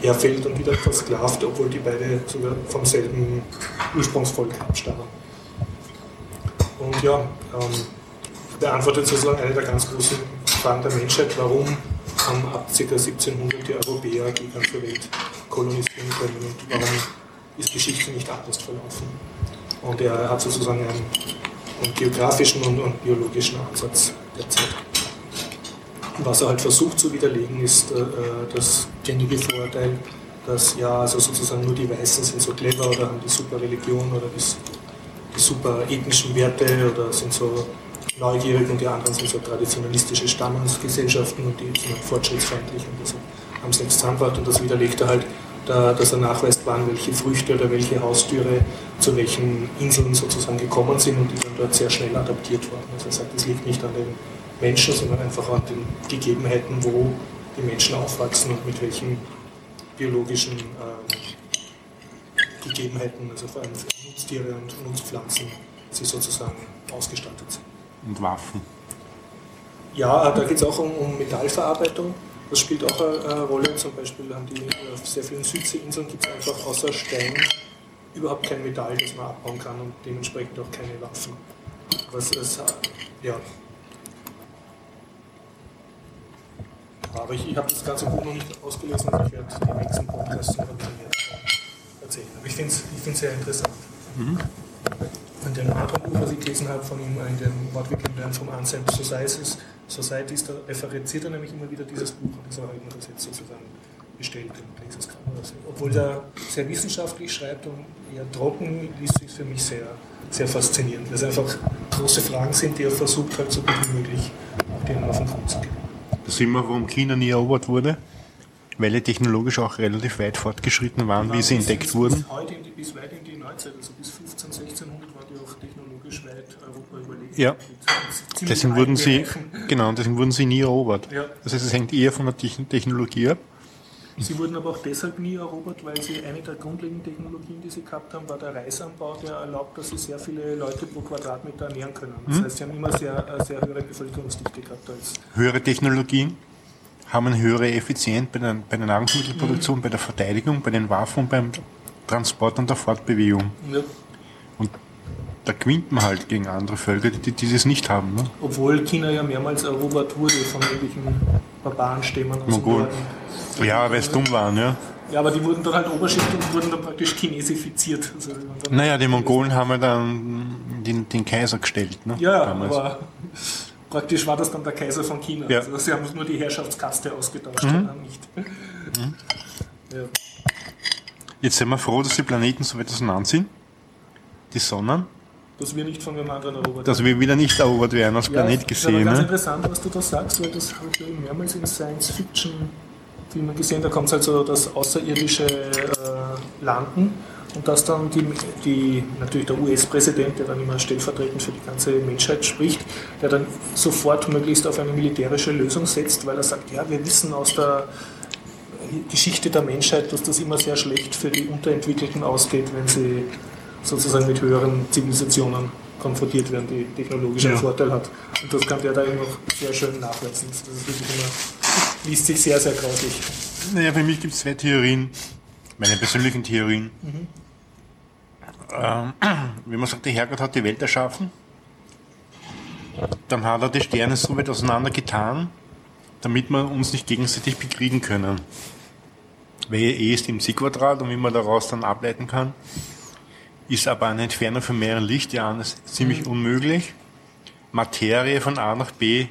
er fällt dann wieder versklavt, obwohl die beide sogar vom selben Ursprungsvolk abstammen. Und ja, ähm, beantwortet sozusagen eine der ganz großen Fragen der Menschheit, warum haben ab ca. 1700 die Europäer die ganze Welt kolonisieren können und warum ist Geschichte nicht anders verlaufen. Und er hat sozusagen einen, einen geografischen und, und, biologischen Ansatz der Zeit. Was er halt versucht zu widerlegen, ist äh, das gängige Vorurteil, dass ja also sozusagen nur die Weißen sind so clever oder haben die super Religion oder die super ethnischen Werte oder sind so neugierig und die anderen sind so traditionalistische Stammesgesellschaften und die sind fortschrittsfeindlich und das haben sie nichts zusammengebracht und das widerlegt er halt, da, dass er nachweist, wann welche Früchte oder welche Haustiere zu welchen Inseln sozusagen gekommen sind und die dann dort sehr schnell adaptiert wurden. Also er sagt, das liegt nicht an den Menschen, sondern einfach an den Gegebenheiten, wo die Menschen aufwachsen und mit welchen biologischen äh, Gegebenheiten, also vor allem Nutztiere und Nutzpflanzen, sie sozusagen ausgestattet sind. Und Waffen. Ja, da geht es auch um, um, Metallverarbeitung. Das spielt auch eine, eine, Rolle. Zum Beispiel haben die auf sehr vielen Südseeinseln gibt es einfach außer Stein überhaupt kein Metall, das man abbauen kann und dementsprechend auch keine Waffen. Was es, ja. Aber ich, ich habe das ganze Buch noch nicht ausgelesen ich werde den nächsten Podcast noch erzählen. Aber ich finde es ich sehr interessant. Mhm. In dem anderen Buch, was ich gelesen habe von ihm, in dem What We Can Learn from Unsaid Societies, Societies, da referenziert er nämlich immer wieder dieses Buch und deshalb habe ich mir das jetzt sozusagen bestellt und lese es gerade. Obwohl er sehr wissenschaftlich schreibt und eher trocken, liest sich für mich sehr, sehr faszinierend, weil es einfach große Fragen sind, die er versucht halt so gut wie möglich auch denen auf den Grund zu gehen. Da sind wir, warum China nie erobert wurde, weil sie technologisch auch relativ weit fortgeschritten waren, ja, wie sie entdeckt bis, wurden. Bis, heute in die, bis weit in die Neuzeit, also bis 15, 1600 waren die auch technologisch weit Europa überlegen. Ja, deswegen wurden, sie, genau, deswegen wurden sie nie erobert. Ja. Das heißt, es hängt eher von der Technologie ab. Sie wurden aber auch deshalb nie erobert, weil sie eine der grundlegenden Technologien, die sie gehabt haben, war der Reisanbau, der erlaubt, dass sie sehr viele Leute pro Quadratmeter ernähren können. Das mhm. heißt, sie haben immer sehr, sehr höhere Bevölkerungsdichte gehabt als. Höhere Technologien haben eine höhere Effizienz bei der, bei der Nahrungsmittelproduktion, mhm. bei der Verteidigung, bei den Waffen, beim Transport und der Fortbewegung. Ja. Und da gewinnt man halt gegen andere Völker, die dieses nicht haben. Ne? Obwohl China ja mehrmals erobert wurde von irgendwelchen Barbarenstämmen Mongolen. Ja, weil es dumm waren, ja. Ja, aber die wurden dann halt Oberschicht und wurden dann praktisch chinesifiziert. Also naja, die Mongolen haben ja dann den, den Kaiser gestellt. Ne, ja, damals. aber praktisch war das dann der Kaiser von China. Ja. Also sie haben nur die Herrschaftskaste ausgetauscht, mhm. nicht. Mhm. Ja. Jetzt sind wir froh, dass die Planeten so weit auseinander sind. Die Sonnen. Dass wir nicht von dem anderen erobert werden. Dass wir wieder nicht erobert werden, als ja, Planet gesehen. Das ist ganz ne? interessant, was du da sagst, weil das habe ich mehrmals in Science-Fiction-Filmen gesehen. Da kommt es halt so das außerirdische äh, Landen und dass dann die, die natürlich der US-Präsident, der dann immer stellvertretend für die ganze Menschheit spricht, der dann sofort möglichst auf eine militärische Lösung setzt, weil er sagt, ja, wir wissen aus der Geschichte der Menschheit, dass das immer sehr schlecht für die Unterentwickelten ausgeht, wenn sie sozusagen mit höheren Zivilisationen konfrontiert werden, die technologischen ja. Vorteil hat. Und das kann der da eben noch sehr schön nachweisen. Das ist wirklich immer, liest sich sehr, sehr grauslich. Naja, für mich gibt es zwei Theorien, meine persönlichen Theorien. Mhm. Ähm, wenn man sagt, der Herrgott hat die Welt erschaffen, dann hat er die Sterne so weit auseinander getan, damit wir uns nicht gegenseitig bekriegen können. Weil E ist im C-Quadrat und wie man daraus dann ableiten kann, ist aber eine Entfernung von mehreren Lichtjahren ziemlich mhm. unmöglich, Materie von A nach B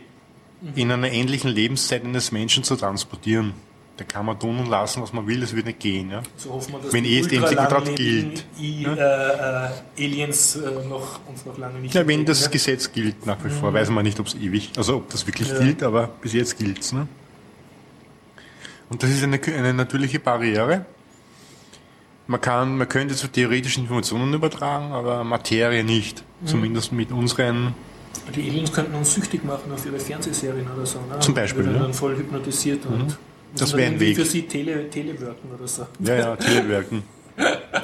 in einer ähnlichen Lebenszeit eines Menschen zu transportieren. Da kann man tun und lassen, was man will, das wird nicht gehen. Ja? So hoffen wir, dass Wenn dem Quadrat gilt. I, ja? äh, äh, Aliens äh, noch, uns noch lange nicht. Ja, wenn das ja? Gesetz gilt nach wie vor, mhm. weiß man nicht, ob es ewig, also ob das wirklich gilt, aber bis jetzt gilt es. Ne? Und das ist eine, eine natürliche Barriere. Man kann, man könnte so theoretische Informationen übertragen, aber Materie nicht. Mhm. Zumindest mit unseren. Die Aliens könnten uns süchtig machen auf ihre Fernsehserien oder so. Ne? Zum Beispiel. Wir werden dann voll hypnotisiert mhm. Das wäre ein Weg. für Sie Tele, Teleworken oder so. Ja, ja, Teleworken.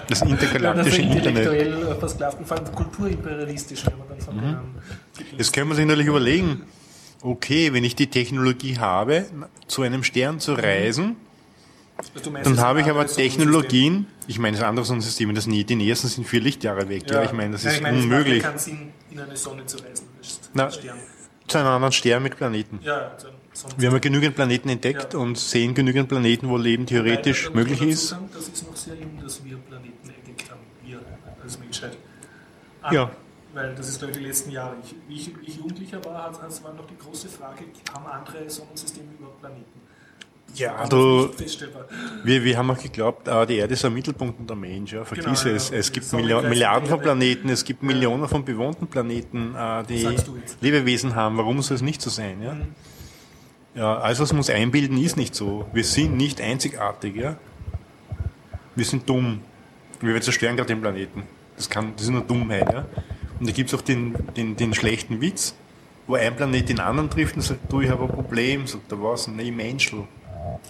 Das intergalaktische ja, das Internet. Intellektuell versklavten, vor allem kulturimperialistisch, wenn man dann von mhm. Jetzt können wir sich natürlich überlegen, okay, wenn ich die Technologie habe, zu einem Stern zu reisen, Also meinst, Dann habe ich aber. Technologien, ich meine, das andere Sonnensystem, das nie, die nächsten sind vier Lichtjahre weg. Ja, ich meine, das Ja, ist ich meine, unmöglich. Es macht ja keinen Sinn, in eine Sonne zu reisen. Na. Zu einem anderen Stern mit Planeten. Ja, also Sonnen- Wir haben ja genügend Planeten entdeckt Ja. und sehen genügend Planeten, wo Leben theoretisch Wobei, möglich ist. Sagen, das ist noch sehr jung, dass wir Planeten entdeckt haben, wir als Menschheit. Ah, Ja. Weil das ist, glaube ich, die letzten Jahre. Ich, wie, ich, wie ich Jugendlicher war, hat, das war noch die große Frage, haben andere Sonnensysteme überhaupt Planeten? Ja, du, feststellbar. wir, wir haben auch geglaubt, äh, die Erde ist ein Mittelpunkt der Mensch. Ja. Vergiss Genau, es. ja. Es Die gibt Milliarden die von. Planeten, es gibt Millionen von bewohnten Planeten, äh, die. Lebewesen haben. Warum soll es nicht so sein? Ja? Ja, alles, was wir uns einbilden, ist nicht so. Wir sind nicht einzigartig. Ja? Wir sind dumm. Wir zerstören gerade den Planeten. Das, kann, das ist nur Dummheit. Ja? Und da gibt es auch den, den, den schlechten Witz, wo ein Planet den anderen trifft und sagt, du, ich habe ein Problem. Sagt der was? Nee, Menschel.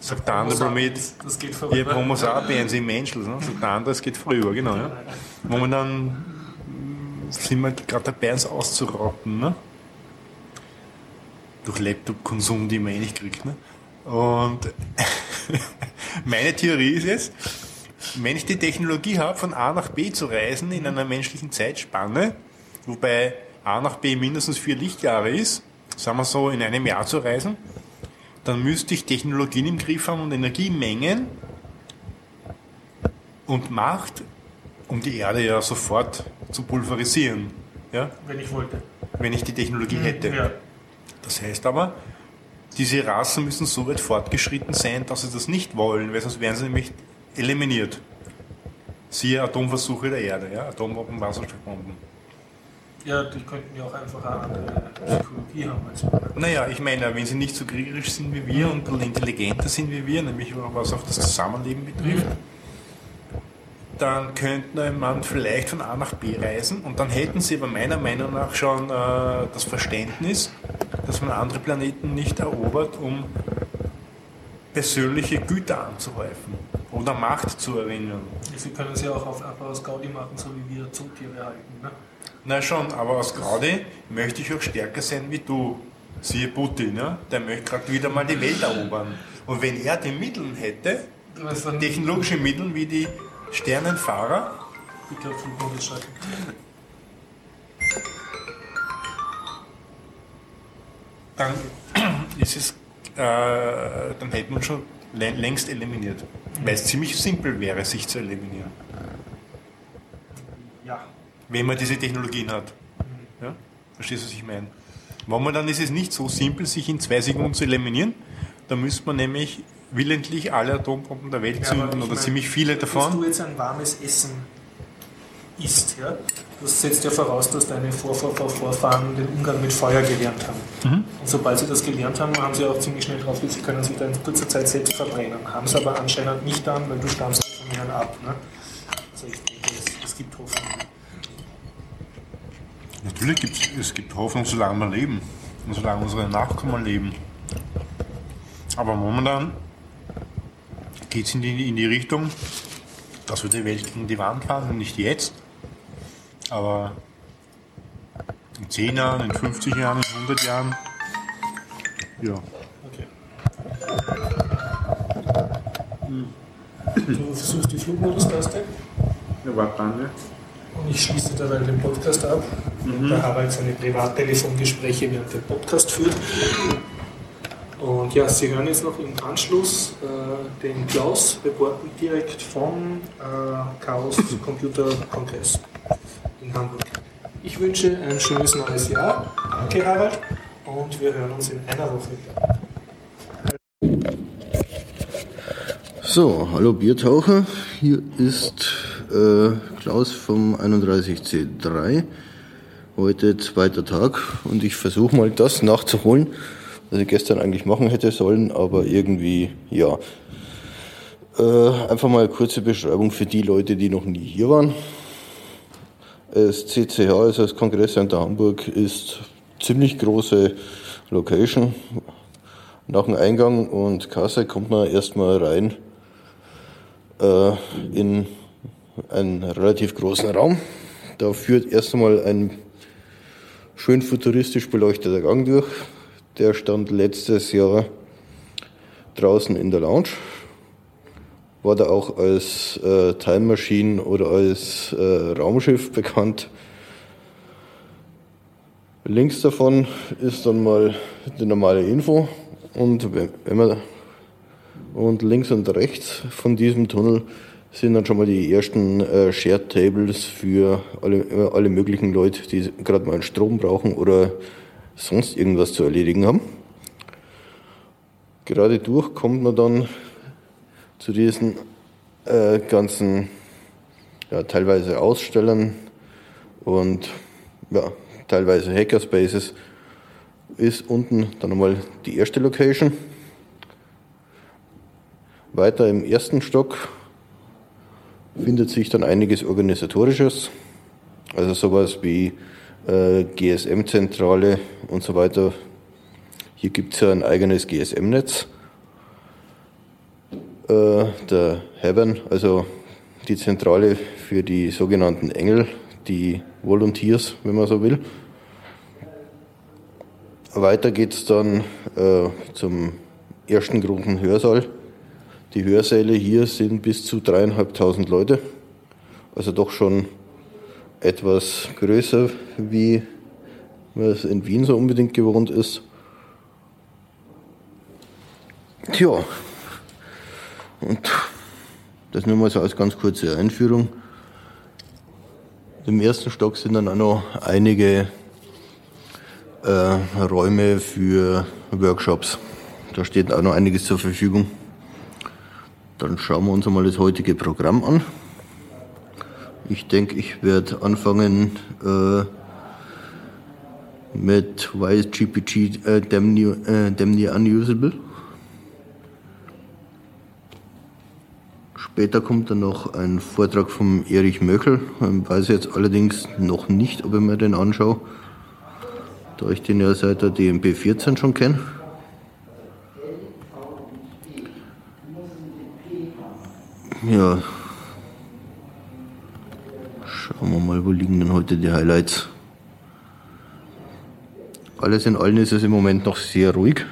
Sagt der andere Planet, Das geht ihr vorüber. Homo sapiens im Menschel. Ne? Sagt der andere, es geht vorüber, genau. Ja? Wo man dann mm, sind wir gerade dabei, uns auszurotten. Ne? Durch Laptop-Konsum, die man eh nicht kriegt. Ne? Und meine Theorie ist jetzt, wenn ich die Technologie habe, von A nach B zu reisen in einer menschlichen Zeitspanne, wobei A nach B mindestens vier Lichtjahre ist, sagen wir so, in einem Jahr zu reisen, dann müsste ich Technologien im Griff haben und Energiemengen und Macht, um die Erde ja sofort zu pulverisieren, ja, Wenn ich wollte. wenn ich die Technologie hätte. Ja. Das heißt aber, diese Rassen müssen so weit fortgeschritten sein, dass sie das nicht wollen, weil sonst werden sie nämlich eliminiert. Siehe Atomversuche der Erde, ja? Atomwaffen, Wasserstoffbomben. ja, die könnten ja auch einfach eine andere Psychologie haben als wir. Naja, ich meine, wenn sie nicht so kriegerisch sind wie wir und intelligenter sind wie wir, nämlich was auch das Zusammenleben betrifft, dann könnte man vielleicht von A nach B reisen und dann hätten sie aber meiner Meinung nach schon äh, das Verständnis, dass man andere Planeten nicht erobert, um persönliche Güter anzuhäufen oder Macht zu erinnern. Sie können es ja auch auf aus Gaudi machen, so wie wir Zootiere halten. Ne? Na schon, aber aus Gaudi möchte ich auch stärker sein wie du. Siehe Putin, ja? der möchte gerade wieder mal die Welt erobern. Und wenn er die Mittel hätte, technologische Mittel wie die Sternenfahrer, bitte auf Flugmodus schalten. dann ist es, äh, dann hätte man schon lä- längst eliminiert. Weil es ziemlich simpel wäre, sich zu eliminieren, Ja. wenn man diese Technologien hat. Ja? Verstehst du, was ich meine? Momentan ist es nicht so simpel, sich in zwei Sekunden zu eliminieren. Da müsste man nämlich willentlich alle Atombomben der Welt Ja, zünden oder meine, ziemlich viele Wenn du davon. jetzt ein warmes Essen isst, ja, das setzt ja voraus, dass deine Vorfahr Vorfahren den Umgang mit Feuer gelernt haben. Mhm. Und sobald sie das gelernt haben, haben sie auch ziemlich schnell drauf, sie können sich da in kurzer Zeit selbst verbrennen. Haben sie aber anscheinend nicht dann, weil du stammst von ihnen ab. Ne? Also ich denke, es, es gibt Hoffnung. Natürlich gibt es gibt Hoffnung, solange wir leben und solange unsere Nachkommen leben. Aber momentan geht es in die, in die Richtung, dass wir die Welt gegen die Wand fahren nicht jetzt. Aber in 10 Jahren, in 50 Jahren, in 100 Jahren, ja. Okay. Du versuchst die Flugmodus-Taste Ja, warte dann, ja. und ich schließe dabei den Podcast ab. Und der Harald seine Privattelefongespräche während der Podcast führt. Und ja, Sie hören jetzt noch im Anschluss äh, den Klaus, reporten direkt vom äh, Chaos Computer Kongress in Hamburg. Ich wünsche ein schönes neues Jahr. Danke, Harald. Und wir hören uns in einer Woche wieder. So, hallo Biertaucher, hier ist äh, Klaus vom 31C3. Heute zweiter Tag und ich versuche mal das nachzuholen, was ich gestern eigentlich machen hätte sollen, aber irgendwie, ja. Äh, einfach mal eine kurze Beschreibung für die Leute, die noch nie hier waren. Das CCH, also das Kongresscenter Hamburg, ist ziemlich große Location. Nach dem Eingang und Kasse kommt man erstmal rein äh, in einen relativ großen Raum. Da führt erst einmal ein schön futuristisch beleuchteter Gang durch. Der stand letztes Jahr draußen in der Lounge. war da auch als äh, Time Machine oder als äh, Raumschiff bekannt. Links davon ist dann mal die normale Info und wenn, wenn man und links und rechts von diesem Tunnel sind dann schon mal die ersten äh, Shared Tables für alle, äh, alle möglichen Leute, die gerade mal einen Strom brauchen oder sonst irgendwas zu erledigen haben. Gerade durch kommt man dann zu diesen äh, ganzen, ja, teilweise Ausstellern und ja, teilweise Hackerspaces. Ist unten dann nochmal die erste Location. Weiter im ersten Stock findet sich dann einiges Organisatorisches, also sowas wie GSM-Zentrale und so weiter. Hier gibt es ja ein eigenes GSM-Netz. Äh, der Heaven, also die Zentrale für die sogenannten Engel, die Volunteers, wenn man so will. Weiter geht es dann äh, zum ersten großen Hörsaal. Die Hörsäle hier sind bis zu dreieinhalbtausend Leute, also doch schon etwas größer, wie man es in Wien so unbedingt gewohnt ist. Tja, und das nur mal so als ganz kurze Einführung. Im ersten Stock sind dann auch noch einige äh, Räume für Workshops. Da steht auch noch einiges zur Verfügung. Dann schauen wir uns einmal das heutige Programm an. Ich denke, ich werde anfangen äh, mit Why is GPG äh, damn, äh, damn unusable? Später kommt dann noch ein Vortrag von Erich Möchel. Ich weiß jetzt allerdings noch nicht, ob ich mir den anschaue, da ich den ja seit der DMP 14 schon kenne. Ja. Schauen wir mal, wo liegen denn heute die Highlights? Alles in allem ist es im Moment noch sehr ruhig,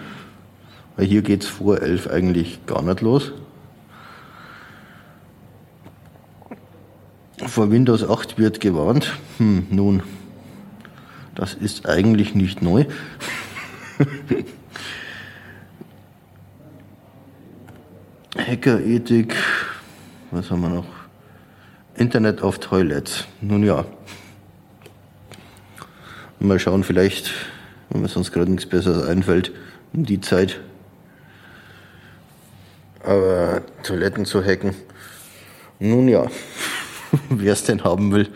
weil hier geht es vor 11 eigentlich gar nicht los. Vor Windows 8 wird gewarnt. Hm, nun, das ist eigentlich nicht neu. Hackerethik, was haben wir noch? Internet of Toilets. Nun ja. Mal schauen, vielleicht, wenn mir sonst gerade nichts Besseres einfällt, um die Zeit. Aber Toiletten zu hacken. Nun ja. wer es denn haben will.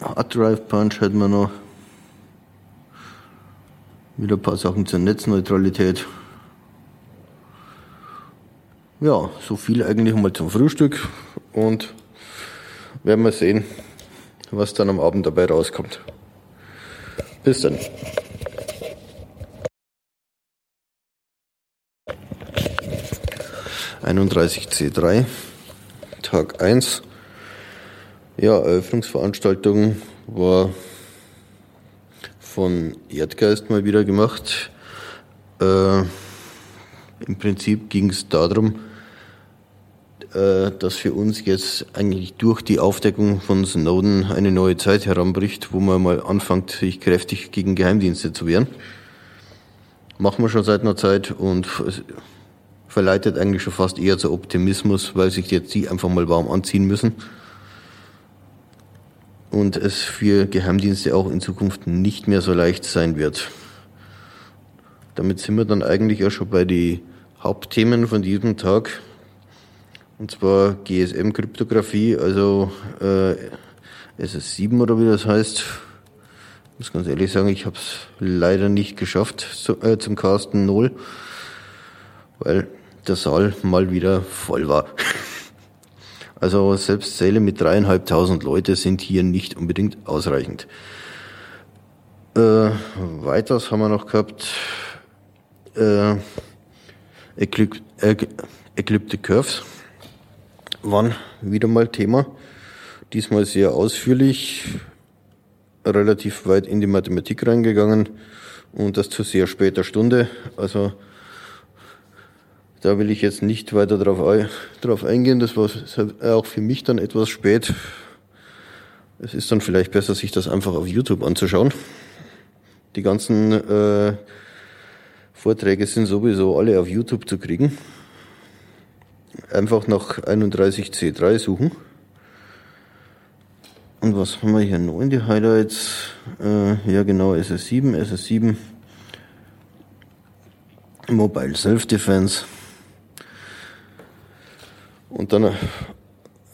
Hard Drive Punch hätten wir noch. Wieder ein paar Sachen zur Netzneutralität. Ja, so viel eigentlich mal zum Frühstück und werden wir sehen, was dann am Abend dabei rauskommt. Bis dann. 31C3, Tag 1. Ja, Eröffnungsveranstaltung war von Erdgeist mal wieder gemacht. Äh, Im Prinzip ging es darum, äh, dass für uns jetzt eigentlich durch die Aufdeckung von Snowden eine neue Zeit heranbricht, wo man mal anfängt, sich kräftig gegen Geheimdienste zu wehren. Machen wir schon seit einer Zeit und verleitet eigentlich schon fast eher zu Optimismus, weil sich jetzt die einfach mal warm anziehen müssen. Und es für Geheimdienste auch in Zukunft nicht mehr so leicht sein wird. Damit sind wir dann eigentlich auch schon bei den Hauptthemen von diesem Tag. Und zwar GSM-Kryptographie, also äh, SS7 oder wie das heißt. Ich muss ganz ehrlich sagen, ich habe es leider nicht geschafft zu, äh, zum Casten 0, weil der Saal mal wieder voll war. Also selbst Säle mit dreieinhalbtausend Leute sind hier nicht unbedingt ausreichend. Äh, weiters haben wir noch gehabt äh, Ecliptic Curves waren wieder mal Thema. Diesmal sehr ausführlich, relativ weit in die Mathematik reingegangen und das zu sehr später Stunde. Also Da will ich jetzt nicht weiter drauf, ei- drauf eingehen. Das war auch für mich dann etwas spät. Es ist dann vielleicht besser, sich das einfach auf YouTube anzuschauen. Die ganzen äh, Vorträge sind sowieso alle auf YouTube zu kriegen. Einfach nach 31C3 suchen. Und was haben wir hier noch in die Highlights? Äh, ja genau, SS7, SS7. Mobile Self-Defense. Und dann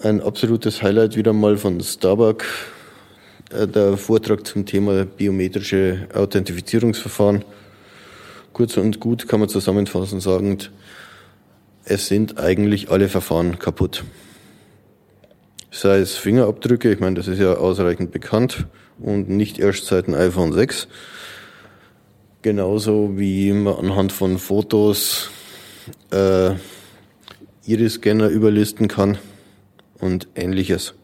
ein absolutes Highlight wieder mal von Starbuck. Äh, Der Vortrag zum Thema biometrische Authentifizierungsverfahren. Kurz und gut kann man zusammenfassend sagen, es sind eigentlich alle Verfahren kaputt. Sei es Fingerabdrücke, ich meine, das ist ja ausreichend bekannt und nicht erst seit dem iPhone 6. Genauso wie man anhand von Fotos äh, Iris-Scanner überlisten kann und ähnliches.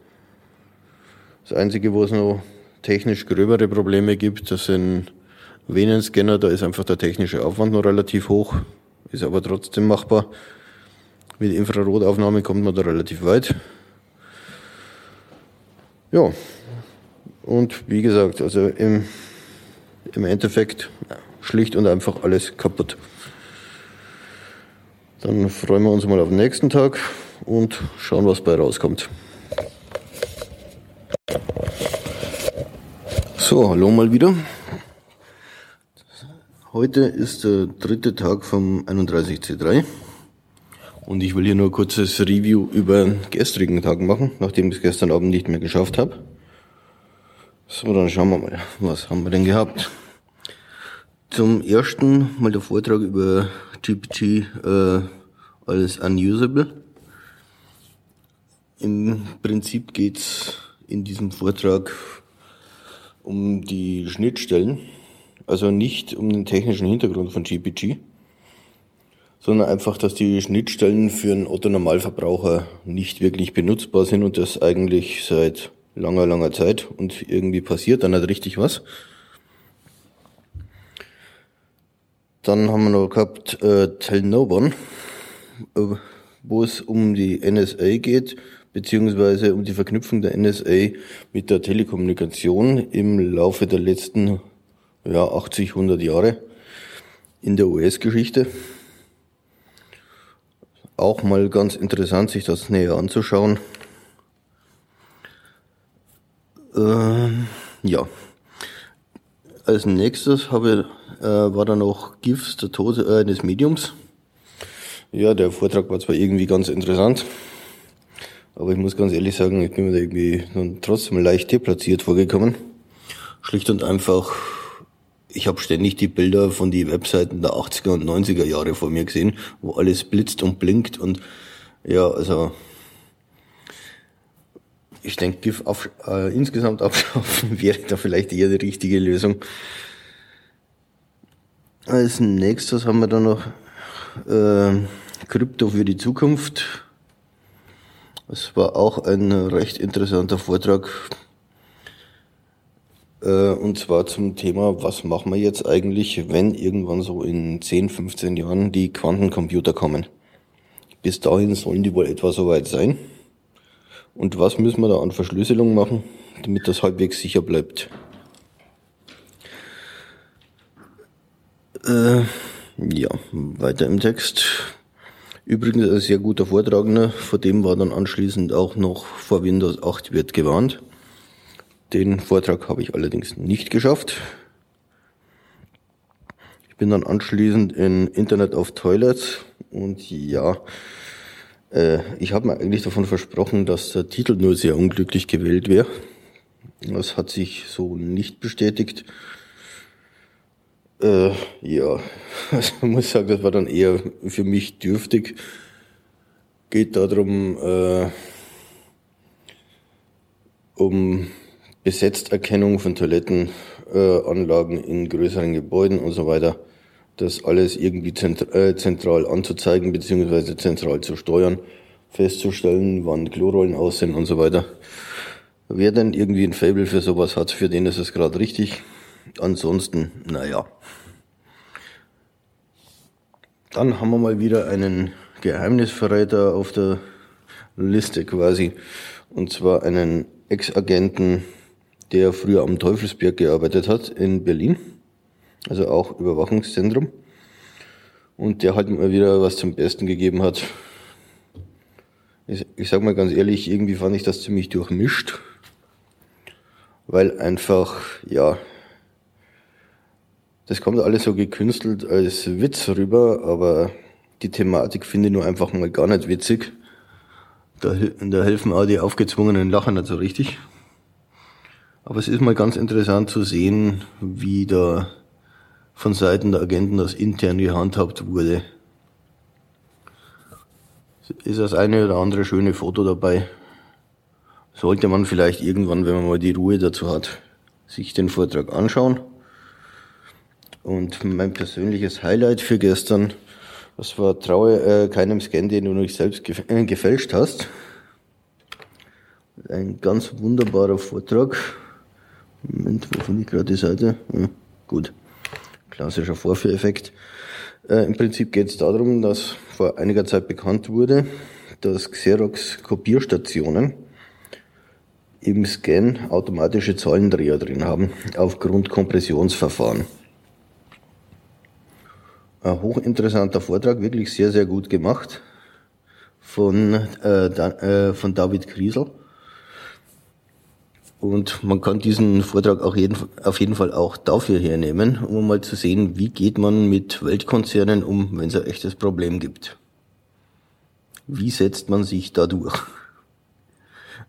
Das Einzige, wo es noch technisch gröbere Probleme gibt, das sind Venenscanner, da ist einfach der technische Aufwand noch relativ hoch, ist aber trotzdem machbar. Mit Infrarotaufnahme kommt man da relativ weit. Ja, und wie gesagt, also im, im Endeffekt schlicht und einfach alles kaputt. Dann freuen wir uns mal auf den nächsten Tag und schauen, was bei rauskommt. So, hallo mal wieder. Heute ist der dritte Tag vom 31C3 und ich will hier nur ein kurzes Review über den gestrigen Tag machen, nachdem ich es gestern Abend nicht mehr geschafft habe. So, dann schauen wir mal, was haben wir denn gehabt. Zum ersten mal der Vortrag über GPG äh, als unusable. Im Prinzip geht's in diesem Vortrag um die Schnittstellen, also nicht um den technischen Hintergrund von GPG, sondern einfach, dass die Schnittstellen für einen Otto-Normalverbraucher nicht wirklich benutzbar sind und das eigentlich seit langer, langer Zeit und irgendwie passiert dann nicht richtig was. Dann haben wir noch gehabt äh, Tell No One, äh, wo es um die NSA geht, beziehungsweise um die Verknüpfung der NSA mit der Telekommunikation im Laufe der letzten ja, 80, 100 Jahre in der US-Geschichte. Auch mal ganz interessant, sich das näher anzuschauen. Ähm, ja. Als nächstes habe, äh, war dann noch GIFs, der Tod äh, eines Mediums. Ja, der Vortrag war zwar irgendwie ganz interessant, aber ich muss ganz ehrlich sagen, ich bin mir da irgendwie trotzdem leicht deplatziert vorgekommen. Schlicht und einfach, ich habe ständig die Bilder von die Webseiten der 80er und 90er Jahre vor mir gesehen, wo alles blitzt und blinkt und ja, also ich denke, GIF auf, äh, insgesamt abschaffen wäre da vielleicht eher die richtige Lösung. Als nächstes haben wir dann noch äh, Krypto für die Zukunft. Es war auch ein recht interessanter Vortrag. Äh, und zwar zum Thema, was machen wir jetzt eigentlich, wenn irgendwann so in 10, 15 Jahren die Quantencomputer kommen. Bis dahin sollen die wohl etwa soweit sein. Und was müssen wir da an Verschlüsselung machen, damit das halbwegs sicher bleibt? Äh, ja, weiter im Text. Übrigens ein sehr guter Vortragender, vor dem war dann anschließend auch noch vor Windows 8 wird gewarnt. Den Vortrag habe ich allerdings nicht geschafft. Ich bin dann anschließend in Internet of Toilets und ja, äh, ich habe mir eigentlich davon versprochen, dass der Titel nur sehr unglücklich gewählt wäre. Das hat sich so nicht bestätigt. Äh, ja, also ich muss sagen, das war dann eher für mich dürftig. Geht darum, äh, um Besetzterkennung von Toilettenanlagen äh, in größeren Gebäuden und so weiter. Das alles irgendwie zentr äh, zentral anzuzeigen beziehungsweise zentral zu steuern, festzustellen, wann Klorollen aussehen und so weiter. Wer denn irgendwie ein Fable für sowas hat, für den ist es gerade richtig. Ansonsten, naja. Dann haben wir mal wieder einen Geheimnisverräter auf der Liste quasi. Und zwar einen Ex-Agenten, der früher am Teufelsberg gearbeitet hat in Berlin. Also auch Überwachungszentrum. Und der halt mal wieder was zum Besten gegeben hat. Ich, ich sag mal ganz ehrlich, irgendwie fand ich das ziemlich durchmischt. Weil einfach, ja, das kommt alles so gekünstelt als Witz rüber, aber die Thematik finde ich nur einfach mal gar nicht witzig. Da, da helfen auch die aufgezwungenen Lachen nicht so richtig. Aber es ist mal ganz interessant zu sehen, wie da von Seiten der Agenten das intern gehandhabt wurde. Ist das eine oder andere schöne Foto dabei. Sollte man vielleicht irgendwann, wenn man mal die Ruhe dazu hat, sich den Vortrag anschauen. Und mein persönliches Highlight für gestern, das war Traue äh, keinem Scan, den du nicht selbst gef äh, gefälscht hast. Ein ganz wunderbarer Vortrag. Moment, wo finde ich gerade die Seite? Ja, gut. Klassischer Vorführeffekt. Äh, Im Prinzip geht es darum, dass vor einiger Zeit bekannt wurde, dass Xerox-Kopierstationen im Scan automatische Zahlendreher drin haben, aufgrund Kompressionsverfahren. Ein hochinteressanter Vortrag, wirklich sehr, sehr gut gemacht von, äh, da, äh, von David Kriesel. Und man kann diesen Vortrag auch jeden, auf jeden Fall auch dafür hernehmen, um mal zu sehen, wie geht man mit Weltkonzernen um, wenn es ein echtes Problem gibt. Wie setzt man sich da durch?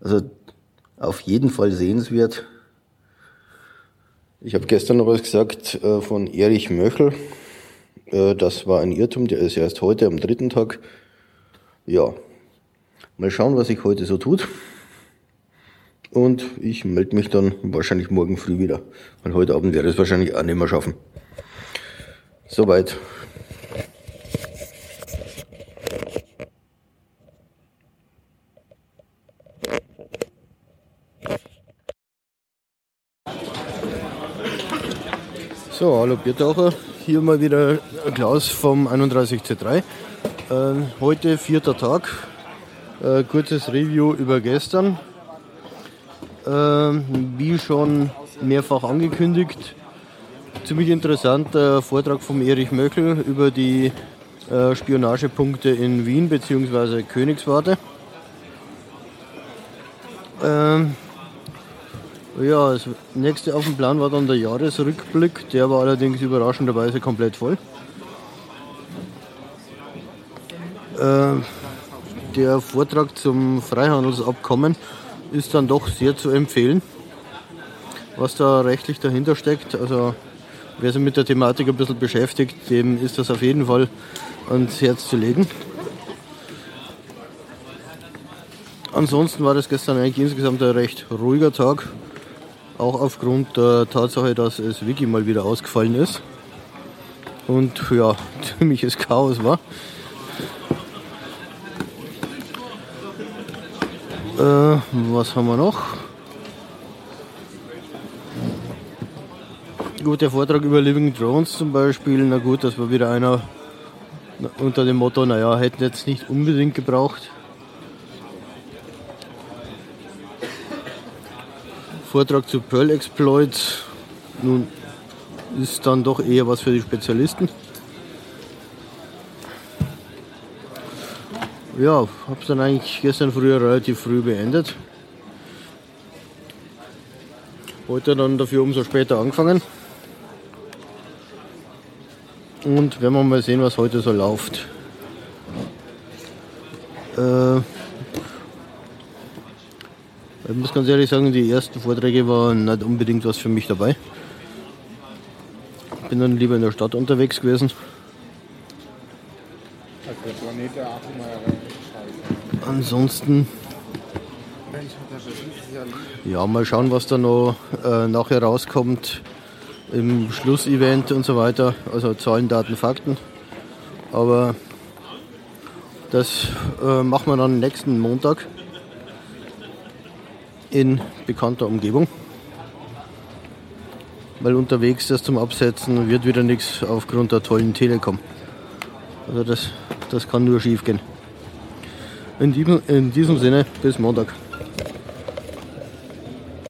Also auf jeden Fall sehenswert. Ich habe gestern noch was gesagt äh, von Erich Möchel, äh, das war ein Irrtum, der ist erst heute am dritten Tag. Ja, mal schauen, was sich heute so tut. Und ich melde mich dann wahrscheinlich morgen früh wieder. Weil heute Abend werde ich es wahrscheinlich auch nicht mehr schaffen. Soweit. So, hallo Biertaucher hier mal wieder Klaus vom 31C3. Äh, heute vierter Tag. Äh, kurzes Review über gestern. Wie schon mehrfach angekündigt, ziemlich interessanter Vortrag vom Erich Möckel über die äh, Spionagepunkte in Wien bzw. Königswarte. Ähm, ja, das nächste auf dem Plan war dann der Jahresrückblick. Der war allerdings überraschenderweise komplett voll. Äh, der Vortrag zum Freihandelsabkommen ist dann doch sehr zu empfehlen, was da rechtlich dahinter steckt. Also wer sich mit der Thematik ein bisschen beschäftigt, dem ist das auf jeden Fall ans Herz zu legen. Ansonsten war das gestern eigentlich insgesamt ein recht ruhiger Tag. Auch aufgrund der Tatsache, dass es Wiki mal wieder ausgefallen ist. Und ja, ziemliches Chaos war. Äh, was haben wir noch? Gut, der Vortrag über Living Drones zum Beispiel. Na gut, das war wieder einer unter dem Motto, naja, hätten jetzt nicht unbedingt gebraucht. Vortrag zu Pearl Exploits. Nun ist dann doch eher was für die Spezialisten. Ja, habe es dann eigentlich gestern früh relativ früh beendet. Heute dann dafür umso später angefangen. Und werden wir mal sehen, was heute so läuft. Äh, ich muss ganz ehrlich sagen, die ersten Vorträge waren nicht unbedingt was für mich dabei. Bin dann lieber in der Stadt unterwegs gewesen. Ansonsten. Ja, mal schauen, was da noch äh, nachher rauskommt im Schlussevent und so weiter. Also Zahlen, Daten, Fakten. Aber das äh, machen wir dann nächsten Montag in bekannter Umgebung. Weil unterwegs das zum Absetzen wird wieder nichts aufgrund der tollen Telekom. Also das, das kann nur schief gehen. In diesem, in diesem Sinne, bis Montag.